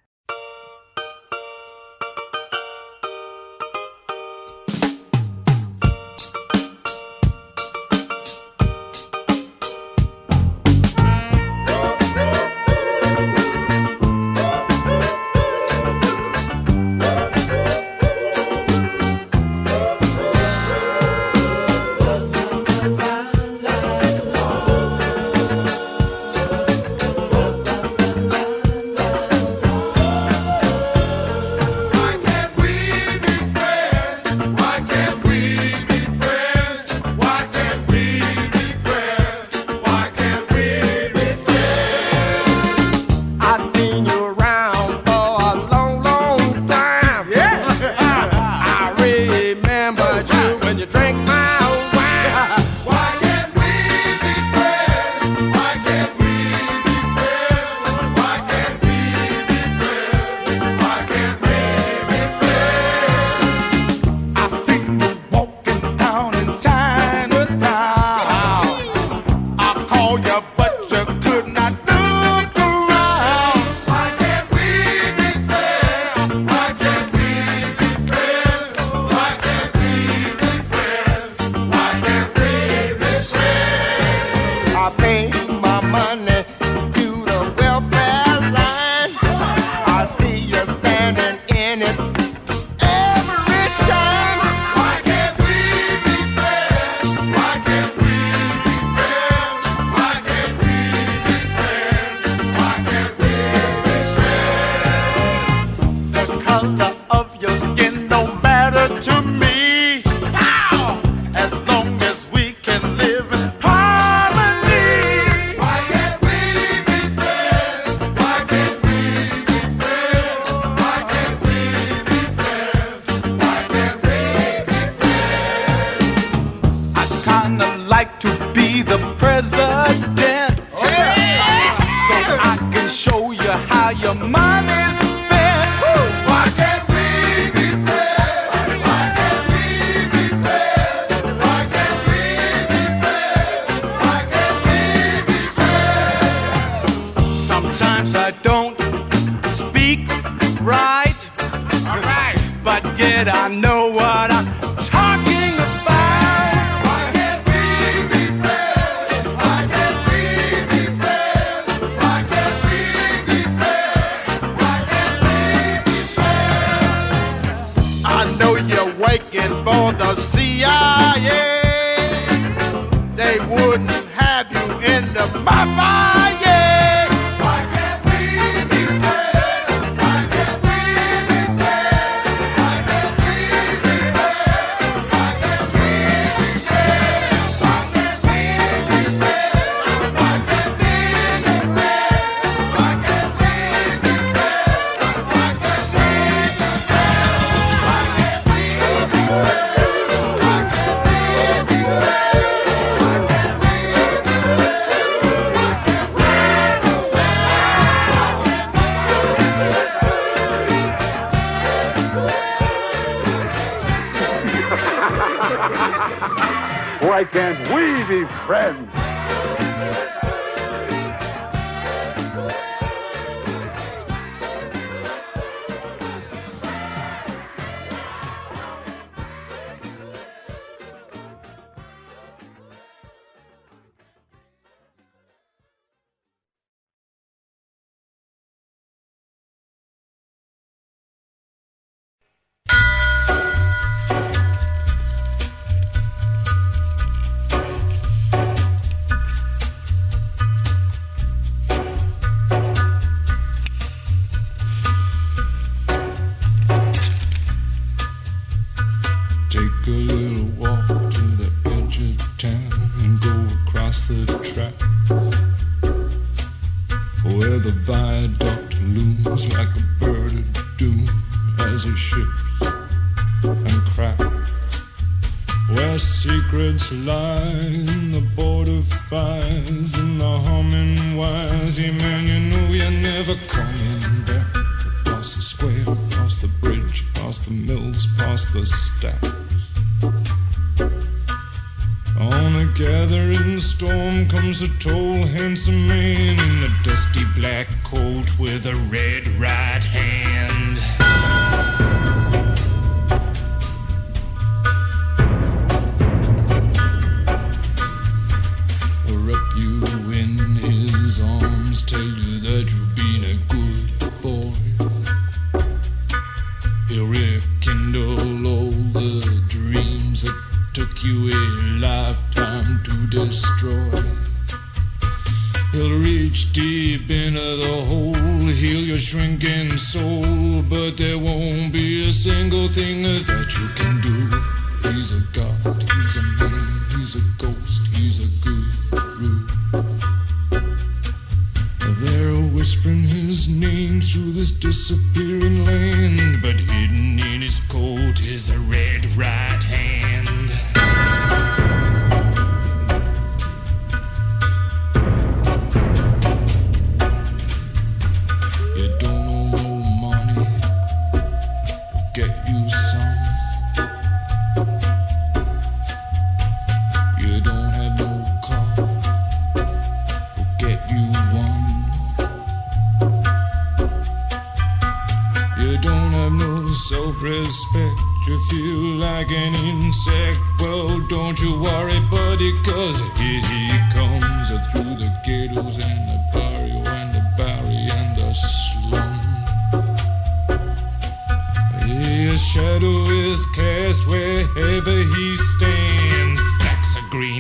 line, the border fires and the humming wires. You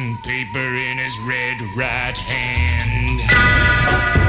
green paper in his red right hand.